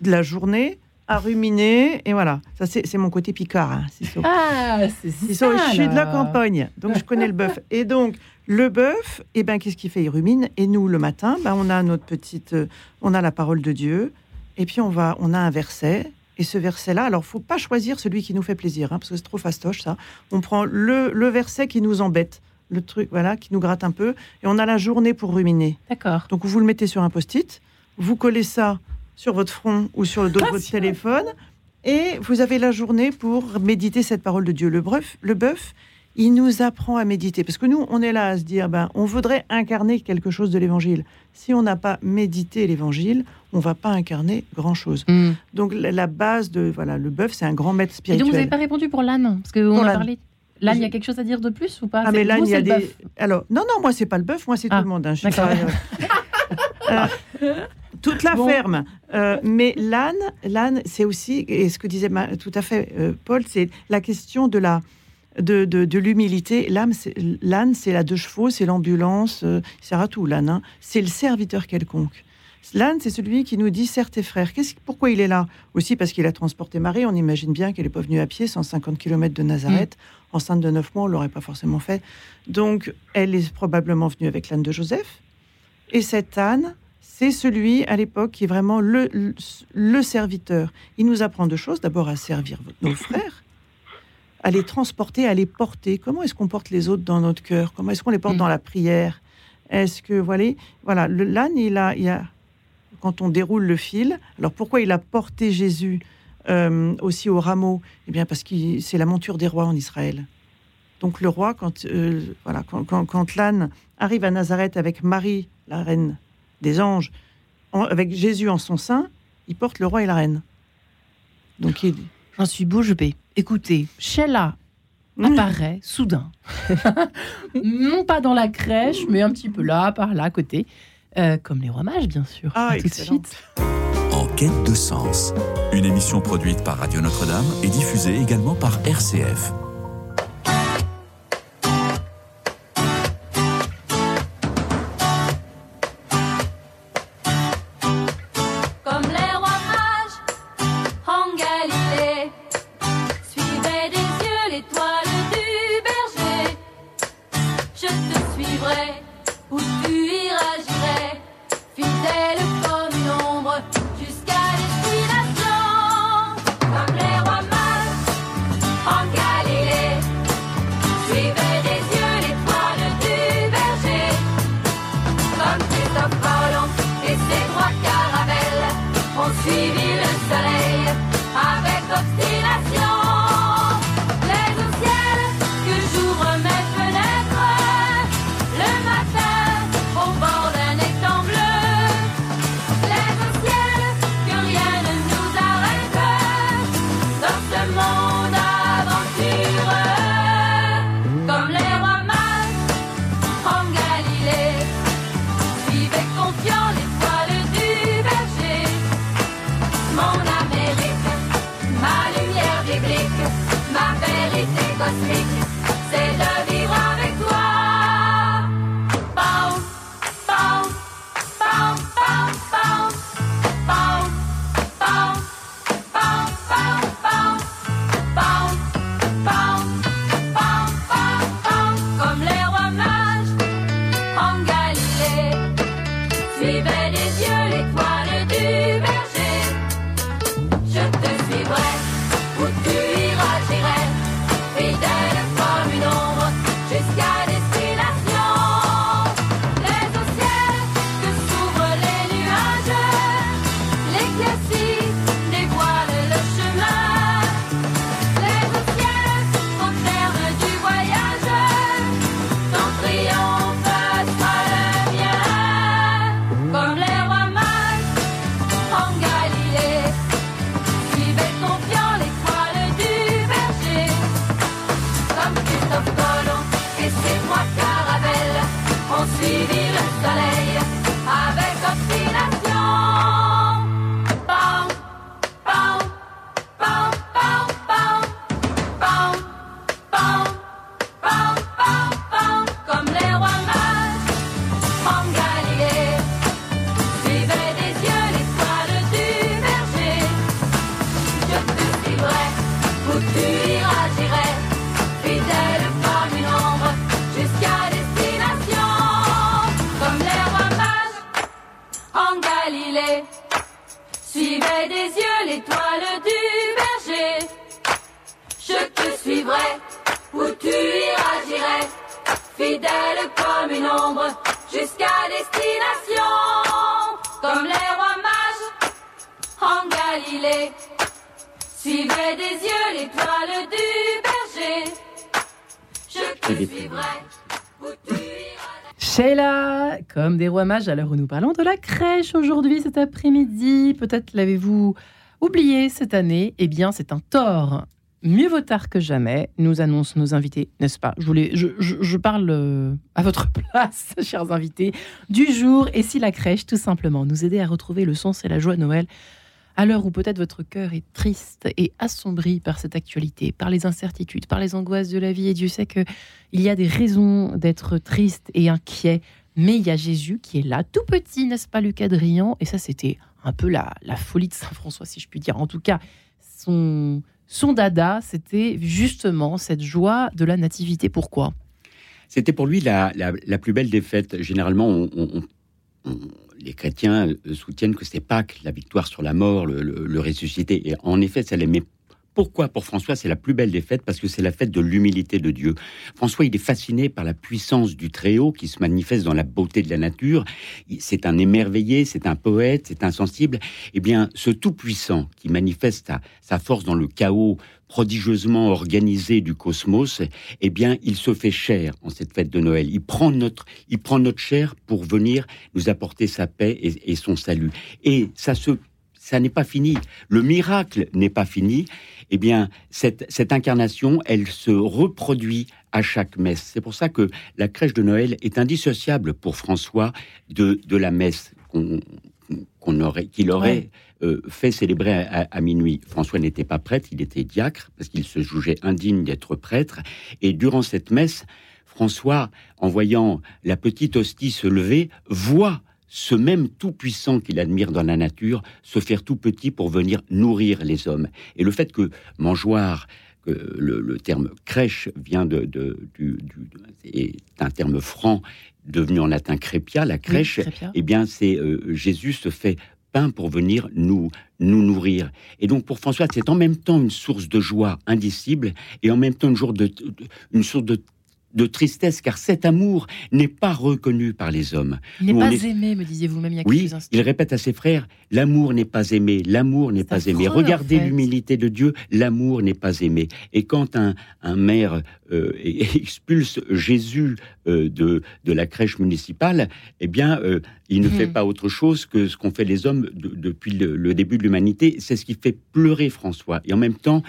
de la journée à ruminer. Et voilà, ça c'est mon côté picard. hein. Ah, c'est ça. je suis de la campagne, donc je connais le bœuf. Et donc, le bœuf, eh ben, qu'est-ce qu'il fait? Il rumine. Et nous, le matin, ben, on a notre petite, euh, on a la parole de Dieu. Et puis, on va, on a un verset. Et ce verset-là, alors, faut pas choisir celui qui nous fait plaisir, hein, parce que c'est trop fastoche, ça. On prend le, le verset qui nous embête, le truc, voilà, qui nous gratte un peu. Et on a la journée pour ruminer. D'accord. Donc, vous le mettez sur un post-it, vous collez ça sur votre front ou sur le dos de votre téléphone, et vous avez la journée pour méditer cette parole de Dieu. Le bœuf, le bœuf, il nous apprend à méditer. Parce que nous, on est là à se dire, ben, on voudrait incarner quelque chose de l'évangile. Si on n'a pas médité l'évangile, on va pas incarner grand-chose. Hmm. Donc, la, la base de, voilà, le bœuf, c'est un grand maître Et spirituel. donc, vous n'avez pas répondu pour l'âne Parce qu'on Pour a l'âne. parlé. L'âne, il y a quelque chose à dire de plus ou pas? Ah, mais là, vous, il y a des. bœuf. Alors, non, non, moi, c'est pas le bœuf, moi, c'est Ah, tout le monde. hein, je suis d'accord. pas, (laughs) euh, toute la Bon. ferme. Euh, mais l'âne, l'âne, c'est aussi, et ce que disait tout à fait euh, Paul, c'est la question de la de, de, de l'humilité. C'est- L'âne, c'est la deux chevaux, c'est l'ambulance, euh, il sert à tout, l'âne. hein. C'est le serviteur quelconque. L'âne, c'est celui qui nous dit, serre tes frères. Qu'est-ce, pourquoi il est là? Aussi parce qu'il a transporté Marie. On imagine bien qu'elle n'est pas venue à pied, 150 km de Nazareth. Enceinte de 9 mois, on ne l'aurait pas forcément fait. Donc, elle est probablement venue avec l'âne de Joseph. Et cet âne, c'est celui, à l'époque, qui est vraiment le, le, le serviteur. Il nous apprend deux choses. D'abord, à servir nos frères, à les transporter, à les porter. Comment est-ce qu'on porte les autres dans notre cœur? Comment est-ce qu'on les porte Mm. dans la prière? Est-ce que, voilà, voilà le- l'âne, il a, il a, quand on déroule le fil, alors pourquoi il a porté Jésus euh, aussi au rameau? Eh bien, parce que c'est la monture des rois en Israël. Donc le roi, quand, euh, voilà, quand, quand- quand l'âne arrive à Nazareth avec Marie, la reine des anges, en- avec Jésus en son sein, il porte le roi et la reine. Donc il... J'en suis bouche bée. Écoutez, Sheila apparaît (laughs) soudain. non pas dans la crèche, mais un petit peu là, par là, à côté. Euh, comme les rois mages, bien sûr. Ah, tout de suite. En quête de sens, une émission produite par Radio Notre-Dame et diffusée également par RCF. tu iras, j'irai, fidèle. À l'heure où nous parlons de la crèche aujourd'hui, cet après-midi, peut-être l'avez-vous oublié cette année, eh bien c'est un tort. Mieux vaut tard que jamais, nous annoncent nos invités, n'est-ce pas? Je, je, parle euh, à votre (laughs) place, chers invités, du jour. Et si la crèche, tout simplement, nous aider à retrouver le sens et la joie de Noël à l'heure où peut-être votre cœur est triste et assombri par cette actualité, par les incertitudes, par les angoisses de la vie, et Dieu sait que il y a des raisons d'être triste et inquiet, mais il y a Jésus qui est là, tout petit, n'est-ce pas, Lucas Drian Et ça, c'était un peu la, la folie de Saint François, si je puis dire. En tout cas, son, son dada, c'était justement cette joie de la nativité. Pourquoi? C'était pour lui la, plus belle des fêtes. Généralement, les chrétiens soutiennent que c'est Pâques, la victoire sur la mort, le, le- ressuscité. Et en effet, ça l'aimait. Pourquoi pour François c'est la plus belle des fêtes? Parce que c'est la fête de l'humilité de Dieu. François, il est fasciné par la puissance du Très-Haut qui se manifeste dans la beauté de la nature. C'est un émerveillé, c'est un poète, c'est un sensible. Eh bien, ce Tout-Puissant qui manifeste sa, sa force dans le chaos prodigieusement organisé du cosmos, eh bien, il se fait chair en cette fête de Noël. Il prend notre, il prend notre chair pour venir nous apporter sa paix et, et son salut. Et ça se, ça n'est pas fini. Le miracle n'est pas fini. Eh bien, cette, cette incarnation, elle se reproduit à chaque messe. C'est pour ça que la crèche de Noël est indissociable pour François de, de la messe qu'on qu'on aurait, qu'il aurait euh, fait célébrer à, à- à minuit. François n'était pas prêtre, il était diacre parce qu'il se jugeait indigne d'être prêtre. Et durant cette messe, François, en voyant la petite hostie se lever, voit ce même tout-puissant qu'il admire dans la nature se faire tout petit pour venir nourrir les hommes. Et le fait que mangeoire, que le, le terme crèche vient de, de- du, du- est un terme franc devenu en latin crépia, la crèche, Oui, eh bien, c'est euh, Jésus se fait pain pour venir nous nous nourrir. Et donc pour François, c'est en même temps une source de joie indicible et en même temps une, jour de, de- une source de, de tristesse, car cet amour n'est pas reconnu par les hommes. Il n'est pas est- aimé, me disiez-vous même il y a Oui, quelques instants. il répète à ses frères, l'amour n'est pas aimé, l'amour n'est pas aimé. en Regardez fait. l'humilité de Dieu, l'amour n'est pas aimé. Et quand un, un maire euh, (laughs) expulse Jésus euh, de, de la crèche municipale, eh bien, euh, il ne Mhm. fait pas autre chose que ce qu'ont fait les hommes de- depuis le, le début de l'humanité. C'est ce qui fait pleurer François. Et en même temps,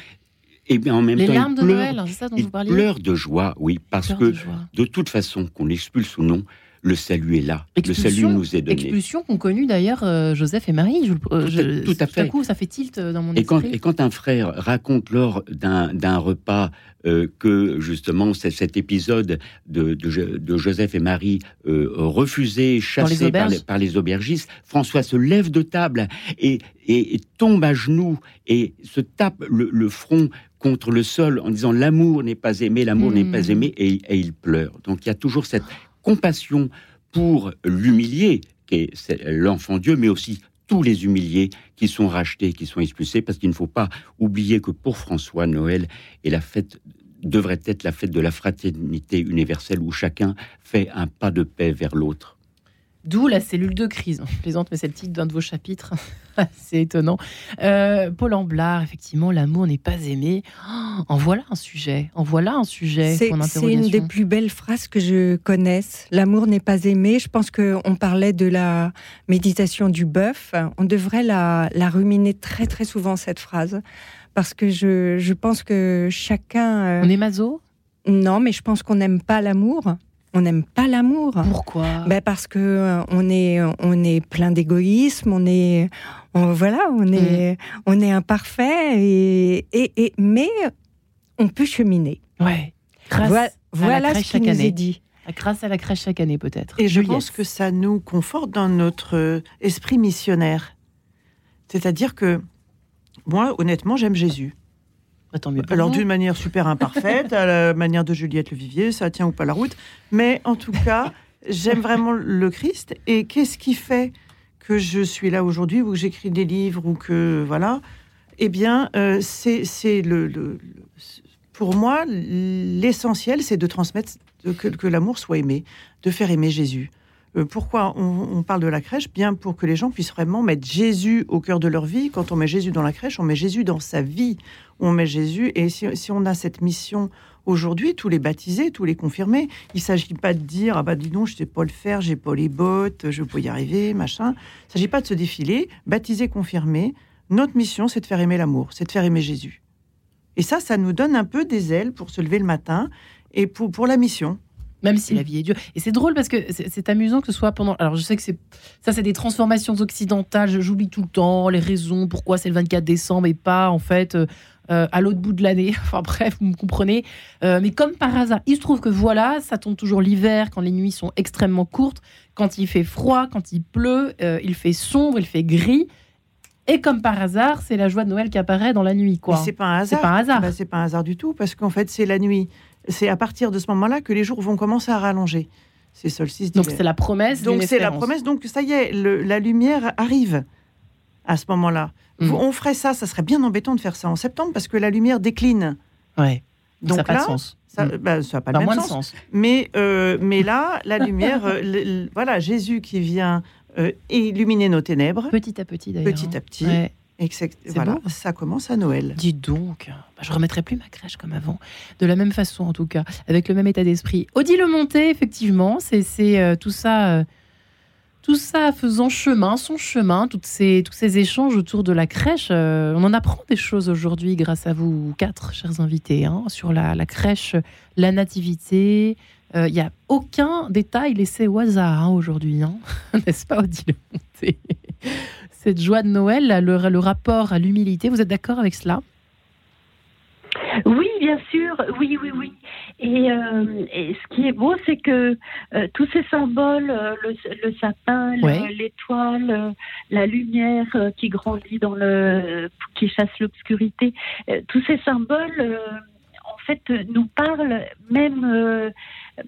eh bien, en même Les temps, larmes il de pleure, Noël, hein, ça dont il vous parliez pleure de joie, oui, parce que de de toute façon, qu'on l'expulse ou non, le salut est là. Le salut Expulsion- nous est donné. Expulsion qu'ont connue d'ailleurs euh, Joseph et Marie. Je, euh, Tout à- je- tout à fait. coup, ça fait tilt euh, dans mon Et quand, esprit. et quand un frère raconte lors d'un repas euh, que justement cet épisode de, de Jo- de Joseph et Marie euh, refusés, chassés par les, par les aubergistes, François se lève de table et, et- et tombe à genoux et se tape le, le front contre le sol en disant l'amour n'est pas aimé, l'amour Hmm. n'est pas aimé et, et il pleure. Donc il y a toujours cette compassion pour l'humilié, qui est l'enfant Dieu, mais aussi tous les humiliés qui sont rachetés, qui sont expulsés, parce qu'il ne faut pas oublier que pour François, Noël est la fête devrait être la fête de la fraternité universelle où chacun fait un pas de paix vers l'autre. D'où la cellule de crise. Je plaisante, mais c'est le titre d'un de vos chapitres. (laughs) c'est étonnant. Euh, Paul Amblard, effectivement, l'amour n'est pas aimé. Oh, en voilà un sujet. En voilà un sujet. C'est une des plus belles phrases que je connaisse. L'amour n'est pas aimé. Je pense qu'on parlait de la méditation du bœuf. On devrait la, la ruminer très très souvent, cette phrase. Parce que je, je pense que chacun... euh, On est maso? Non, mais je pense qu'on n'aime pas l'amour. On n'aime pas l'amour. Pourquoi? Ben parce que euh, on est on est plein d'égoïsme, on est on- voilà, on est on est imparfait et, et, et- mais on peut cheminer. Ouais. Grâce voilà à la voilà crèche ce qui chaque nous année. est dit. Grâce à la crèche chaque année, peut-être. Et je pense que ça nous conforte dans notre euh, esprit missionnaire. C'est-à-dire que moi, honnêtement, j'aime Jésus. Bah, tant mieux pour Alors d'une manière super imparfaite, à la manière de Juliette Le Vivier, ça tient ou pas la route. Mais en tout cas, j'aime vraiment le Christ. Et qu'est-ce qui fait que je suis là aujourd'hui ou que j'écris des livres ou que voilà, eh bien, euh, c'est c'est le, le- le- pour moi l'essentiel, c'est de transmettre que l'amour soit aimé, de faire aimer Jésus. Euh, pourquoi on, parle de la crèche? Bien pour que les gens puissent vraiment mettre Jésus au cœur de leur vie. Quand on met Jésus dans la crèche, on met Jésus dans sa vie. On met Jésus. Et si, on a cette mission aujourd'hui, tous les baptisés, tous les confirmés, il ne s'agit pas de dire ah bah dis donc, je sais pas le faire, j'ai pas les bottes, je peux y arriver, machin. Il ne s'agit pas de se défiler. Baptisé, confirmé, notre mission, c'est de faire aimer l'amour, c'est de faire aimer Jésus. Et ça, ça nous donne un peu des ailes pour se lever le matin et pour la mission. Même si la vie est dure. Et c'est drôle parce que c'est amusant que ce soit pendant. Alors je sais que c'est ça, c'est des transformations occidentales. je- J'oublie tout le temps les raisons pourquoi c'est le 24 décembre et pas en fait euh, euh, à l'autre bout de l'année. (laughs) Enfin bref, vous me comprenez. Euh, mais comme par hasard, il se trouve que voilà, ça tombe toujours l'hiver quand les nuits sont extrêmement courtes, quand il fait froid, quand il pleut, euh, il fait sombre, il fait gris. Et comme par hasard, c'est la joie de Noël qui apparaît dans la nuit, Mais quoi. c'est pas un hasard. C'est pas un hasard. Bah, c'est pas un hasard du tout, parce qu'en fait, c'est la nuit. C'est à partir de ce moment-là que les jours vont commencer à rallonger. C'est solstice Donc c'est la promesse. Donc c'est la promesse. Donc ça y est, le- la lumière arrive à ce moment-là. Mm. Vous- On ferait ça, ça serait bien embêtant de faire ça en septembre parce que la lumière décline. Ouais. Donc ça n'a pas de sens. ça, Mm. bah, ça n'a pas le même sens. sens. Mais, euh, mais là, la lumière, euh, le- le- voilà, Jésus qui vient euh, illuminer nos ténèbres, Petit à petit d'ailleurs. petit à petit, Ouais. Et que voilà, beau. ça commence à Noël. Dis donc, bah, je remettrai plus ma crèche comme avant, de la même façon en tout cas, avec le même état d'esprit. Odile Monté, effectivement, c'est euh, tout ça, euh, tout ça faisant chemin, son chemin, toutes ces, tous ces échanges autour de la crèche. euh, on en apprend des choses aujourd'hui grâce à vous quatre, chers invités, hein, sur la, la crèche, la nativité. Il n'y a aucun détail laissé au hasard hein, aujourd'hui, hein. (laughs) n'est-ce pas, Odile Monté Cette joie de Noël, le, le rapport à l'humilité, vous êtes d'accord avec cela? Oui, bien sûr, oui, oui, oui. Et, euh, et ce qui est beau, c'est que euh, tous ces symboles, euh, le, le sapin, Ouais. l'étoile, la lumière qui grandit dans le, qui chasse l'obscurité, tous ces symboles, en fait, nous parlent même.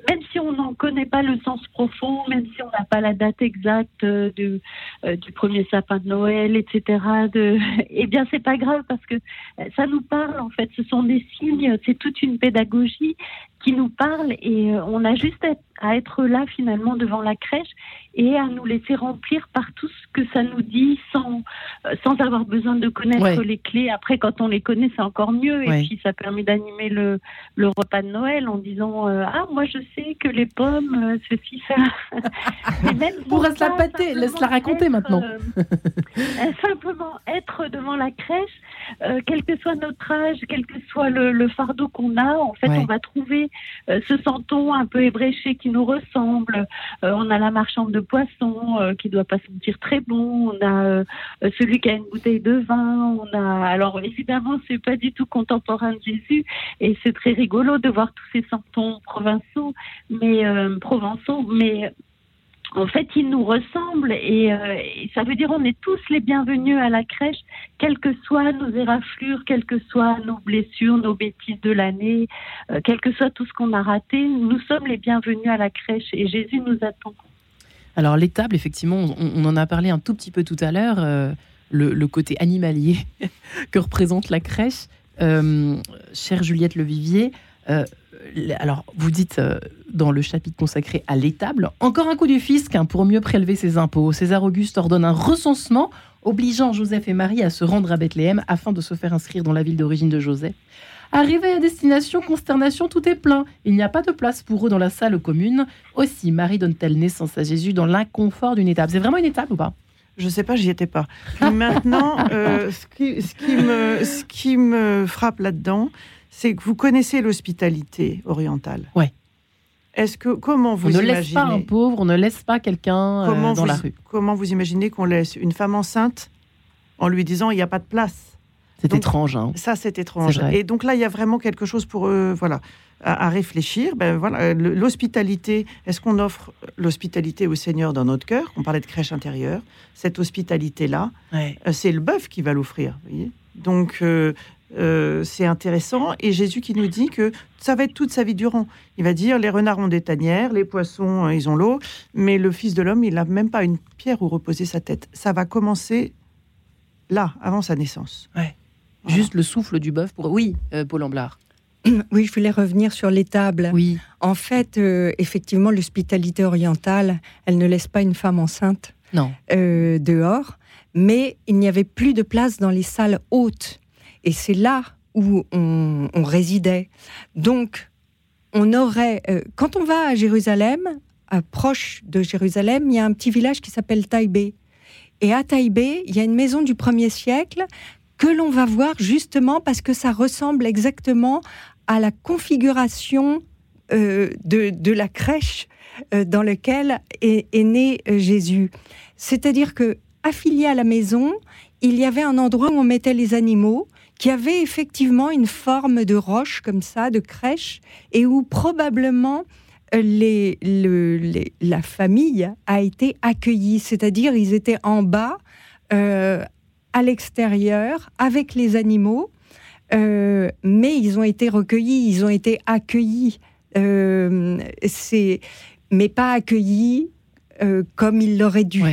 Même si on n'en connaît pas le sens profond, même si on n'a pas la date exacte euh, du, euh, du premier sapin de Noël, etc., (laughs) eh bien, c'est pas grave parce que euh, ça nous parle en fait. Ce sont des signes, c'est toute une pédagogie qui nous parle et euh, on a juste à, être là finalement devant la crèche et à nous laisser remplir par tout ce que ça nous dit sans euh, sans avoir besoin de connaître Ouais. les clés. Après, quand on les connaît, c'est encore mieux Ouais. et puis ça permet d'animer le le repas de Noël en disant euh, ah moi je sais que les pommes ceci ça. (laughs) Mais même reste la pâter, laisse-la raconter être, maintenant. euh, (laughs) simplement être devant la crèche, euh, quel que soit notre âge, quel que soit le, le fardeau qu'on a, en fait, Ouais. on va trouver euh, ce santon un peu ébréché qui nous ressemble. Euh, on a la marchande de poissons euh, qui doit pas sentir très bon. On a euh, euh, celui qui a une bouteille de vin. On a alors évidemment c'est pas du tout contemporain de Jésus et c'est très rigolo de voir tous ces santons provinciaux, mais euh, provençaux, mais en fait, ils nous ressemblent et, euh, et ça veut dire on est tous les bienvenus à la crèche, quelles que soient nos éraflures, quelles que soient nos blessures, nos bêtises de l'année, euh, quel que soit tout ce qu'on a raté, nous sommes les bienvenus à la crèche et Jésus nous attend. Alors l'étable, effectivement, on, en a parlé un tout petit peu tout à l'heure, euh, le, le côté animalier (laughs) que représente la crèche. Euh, chère Juliette Levivier, alors vous dites euh, dans le chapitre consacré à l'étable, encore un coup du fisc hein, pour mieux prélever ses impôts. César Auguste ordonne un recensement obligeant Joseph et Marie à se rendre à Bethléem afin de se faire inscrire dans la ville d'origine de Joseph. Arrivé à destination, consternation, tout est plein. Il n'y a pas de place pour eux dans la salle commune. Aussi, Marie donne-t-elle naissance à Jésus dans l'inconfort d'une étape C'est vraiment une étape ou pas? Je sais pas, j'y étais pas. Maintenant, (laughs) euh, ce, qui, ce, qui me, ce qui me frappe là-dedans, c'est que vous connaissez l'hospitalité orientale. Ouais. Est-ce que comment vous On ne imaginez laisse pas un pauvre, on ne laisse pas quelqu'un euh, dans vous, la rue. Comment vous imaginez qu'on laisse une femme enceinte en lui disant il n'y a pas de place? C'est étrange. Hein. Ça, c'est étrange. Et donc là, il y a vraiment quelque chose pour eux, voilà, à, à réfléchir. Ben voilà, le- l'hospitalité. Est-ce qu'on offre l'hospitalité au Seigneur dans notre cœur? On parlait de crèche intérieure. Cette hospitalité-là, Ouais. euh, c'est le bœuf qui va l'offrir. Donc, euh, Euh, c'est intéressant. Et Jésus qui nous dit que ça va être toute sa vie durant. Il va dire les renards ont des tanières, les poissons, euh, ils ont l'eau, mais le Fils de l'homme, il n'a même pas une pierre où reposer sa tête. Ça va commencer là, avant sa naissance. Ouais. Juste le souffle du bœuf pour. Oui, euh, Paul Amblard. (clears throat) Oui, je voulais revenir sur l'étable. Oui. En fait, euh, effectivement, l'hospitalité orientale, elle ne laisse pas une femme enceinte Non. euh, dehors, mais il n'y avait plus de place dans les salles hautes. Et c'est là où on, résidait. Donc, on aurait, euh, quand on va à Jérusalem, à proche de Jérusalem, il y a un petit village qui s'appelle Taïbé. Et à Taïbé, il y a une maison du 1er siècle que l'on va voir justement parce que ça ressemble exactement à la configuration euh, de, de la crèche euh, dans laquelle est, est né Jésus. C'est-à-dire que affilié à la maison, il y avait un endroit où on mettait les animaux qui avait effectivement une forme de roche comme ça, de crèche, et où probablement euh, la famille a été accueillie, c'est-à-dire ils étaient en bas, euh, à l'extérieur, avec les animaux, euh, mais ils ont été recueillis, ils ont été accueillis, mais pas accueillis comme ils l'auraient dû.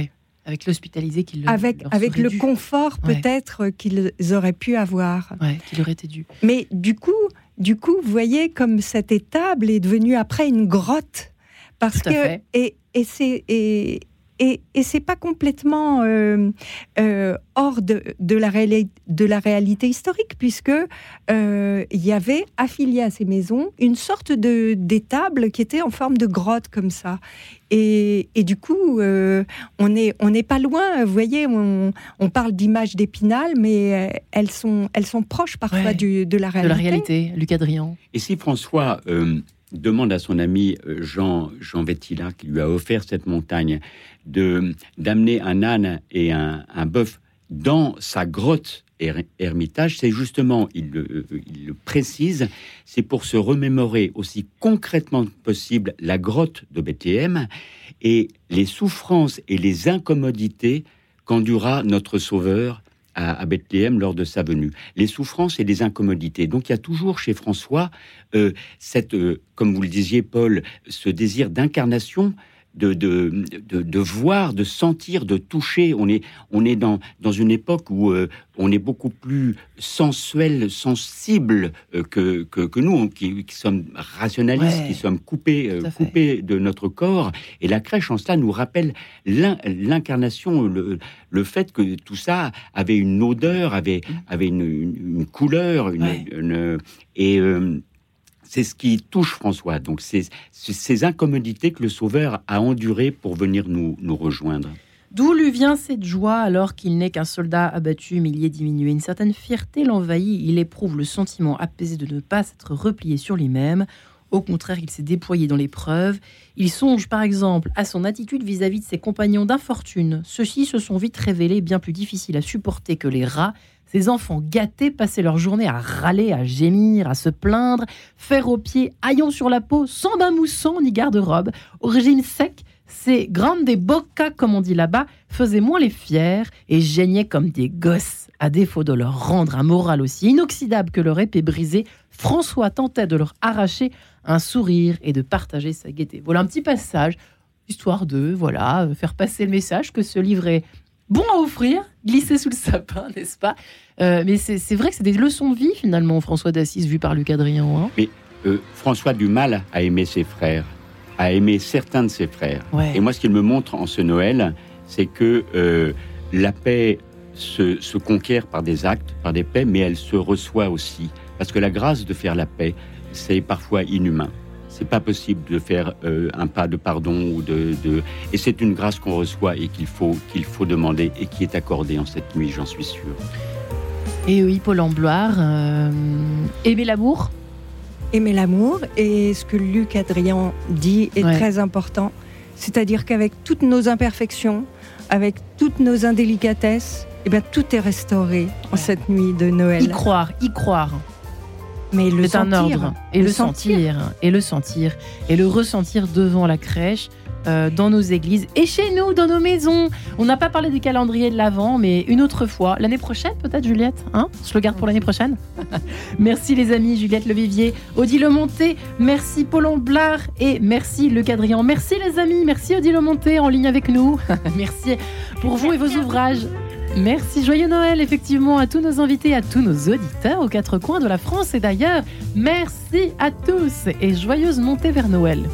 Avec l'hospitalisé qu'il avec, avec le dû. confort Ouais. peut-être qu'ils auraient pu avoir. Ouais, qu'il aurait été dû. Mais du coup, du coup, vous voyez comme cette étable est devenue après une grotte parce Tout à que fait. et, et c'est et, et, et c'est pas complètement euh, euh, hors de, de, la réali- de la réalité historique puisque euh, il y avait affilié à ces maisons une sorte de d'étable qui était en forme de grotte comme ça et, et du coup euh, on est on n'est pas loin vous voyez on, on parle d'images d'épinal mais elles sont elles sont proches parfois Ouais. du, de la De réalité la réalité, Luc Adrian. Et si François euh, demande à son ami euh, Jean, Jean Vettila, qui lui a offert cette montagne, de d'amener un âne et un, un bœuf dans sa grotte er- ermitage, c'est justement, il le, euh, il le précise, c'est pour se remémorer aussi concrètement possible la grotte de Bethléem et les souffrances et les incommodités qu'endura notre Sauveur à, Bethléem lors de sa venue. Les souffrances et les incommodités. Donc il y a toujours chez François euh, cette, euh, comme vous le disiez, Paul, ce désir d'incarnation. De, de, de, de voir, de sentir, de toucher. On est, on est dans, dans une époque où euh, on est beaucoup plus sensuel, sensible euh, que, que, que nous, qui, qui sommes rationalistes, Ouais. qui sommes coupés, euh, coupés de notre corps. Et la crèche, en cela, nous rappelle l'in- l'incarnation, le, le fait que tout ça avait une odeur, avait, avait une, une- une couleur, une, Ouais. une- et c'est ce qui touche François. Donc, c'est ces incommodités que le Sauveur a endurées pour venir nous, nous rejoindre. D'où lui vient cette joie alors qu'il n'est qu'un soldat abattu, humilié, diminué? Une certaine fierté l'envahit. Il éprouve le sentiment apaisé de ne pas s'être replié sur lui-même. Au contraire, il s'est déployé dans l'épreuve. Il songe par exemple à son attitude vis-à-vis de ses compagnons d'infortune. Ceux-ci se sont vite révélés bien plus difficiles à supporter que les rats. Ces enfants gâtés passaient leur journée à râler, à gémir, à se plaindre, fer aux pieds, haillons sur la peau, sans bain moussant ni garde-robe. Origine sec, ces grandes des bocca, comme on dit là-bas, faisaient moins les fiers et geignaient comme des gosses. À défaut de leur rendre un moral aussi inoxydable que leur épée brisée, François tentait de leur arracher un sourire et de partager sa gaieté. Voilà un petit passage, histoire de voilà faire passer le message que ce livre est bon à offrir, glisser sous le sapin, (laughs) n'est-ce pas? Euh, Mais c'est vrai que c'est des leçons de vie finalement, François d'Assise, vu par Luc Adrian. hein. Euh, François du mal à aimer ses frères, à aimer certains de ses frères. Ouais. Et moi, ce qu'il me montre en ce Noël, c'est que euh, la paix se, se conquiert par des actes, par des paix, mais elle se reçoit aussi. Parce que la grâce de faire la paix, c'est parfois inhumain. C'est pas possible de faire euh, un pas de pardon ou de, de... et c'est une grâce qu'on reçoit et qu'il faut qu'il faut demander et qui est accordée en cette nuit, j'en suis sûr. Et oui, Paul Ambloire, euh, aimer l'amour aimer l'amour. Et ce que Luc Adrien dit est Ouais. très important. C'est-à-dire qu'avec toutes nos imperfections, avec toutes nos indélicatesses, eh bien, tout est restauré en Ouais. cette nuit de Y Noël. croire, y croire. Mais le C'est un ordre. Et le, le sentir. Et le sentir. Et le ressentir devant la crèche. euh, dans nos églises et chez nous, dans nos maisons. On n'a pas parlé des calendriers de l'Avent, mais une autre fois. L'année prochaine, peut-être, Juliette hein? Je le garde pour l'année prochaine. (laughs) merci les amis, Juliette Levivier, Odile Monté, merci Paul Blard et merci Le Cadrian. Merci les amis, merci Odile Monté en ligne avec nous. (laughs) merci pour vous et vos ouvrages. Merci, joyeux Noël effectivement à tous nos invités, à tous nos auditeurs aux quatre coins de la France et d'ailleurs. Merci à tous et joyeuse montée vers Noël.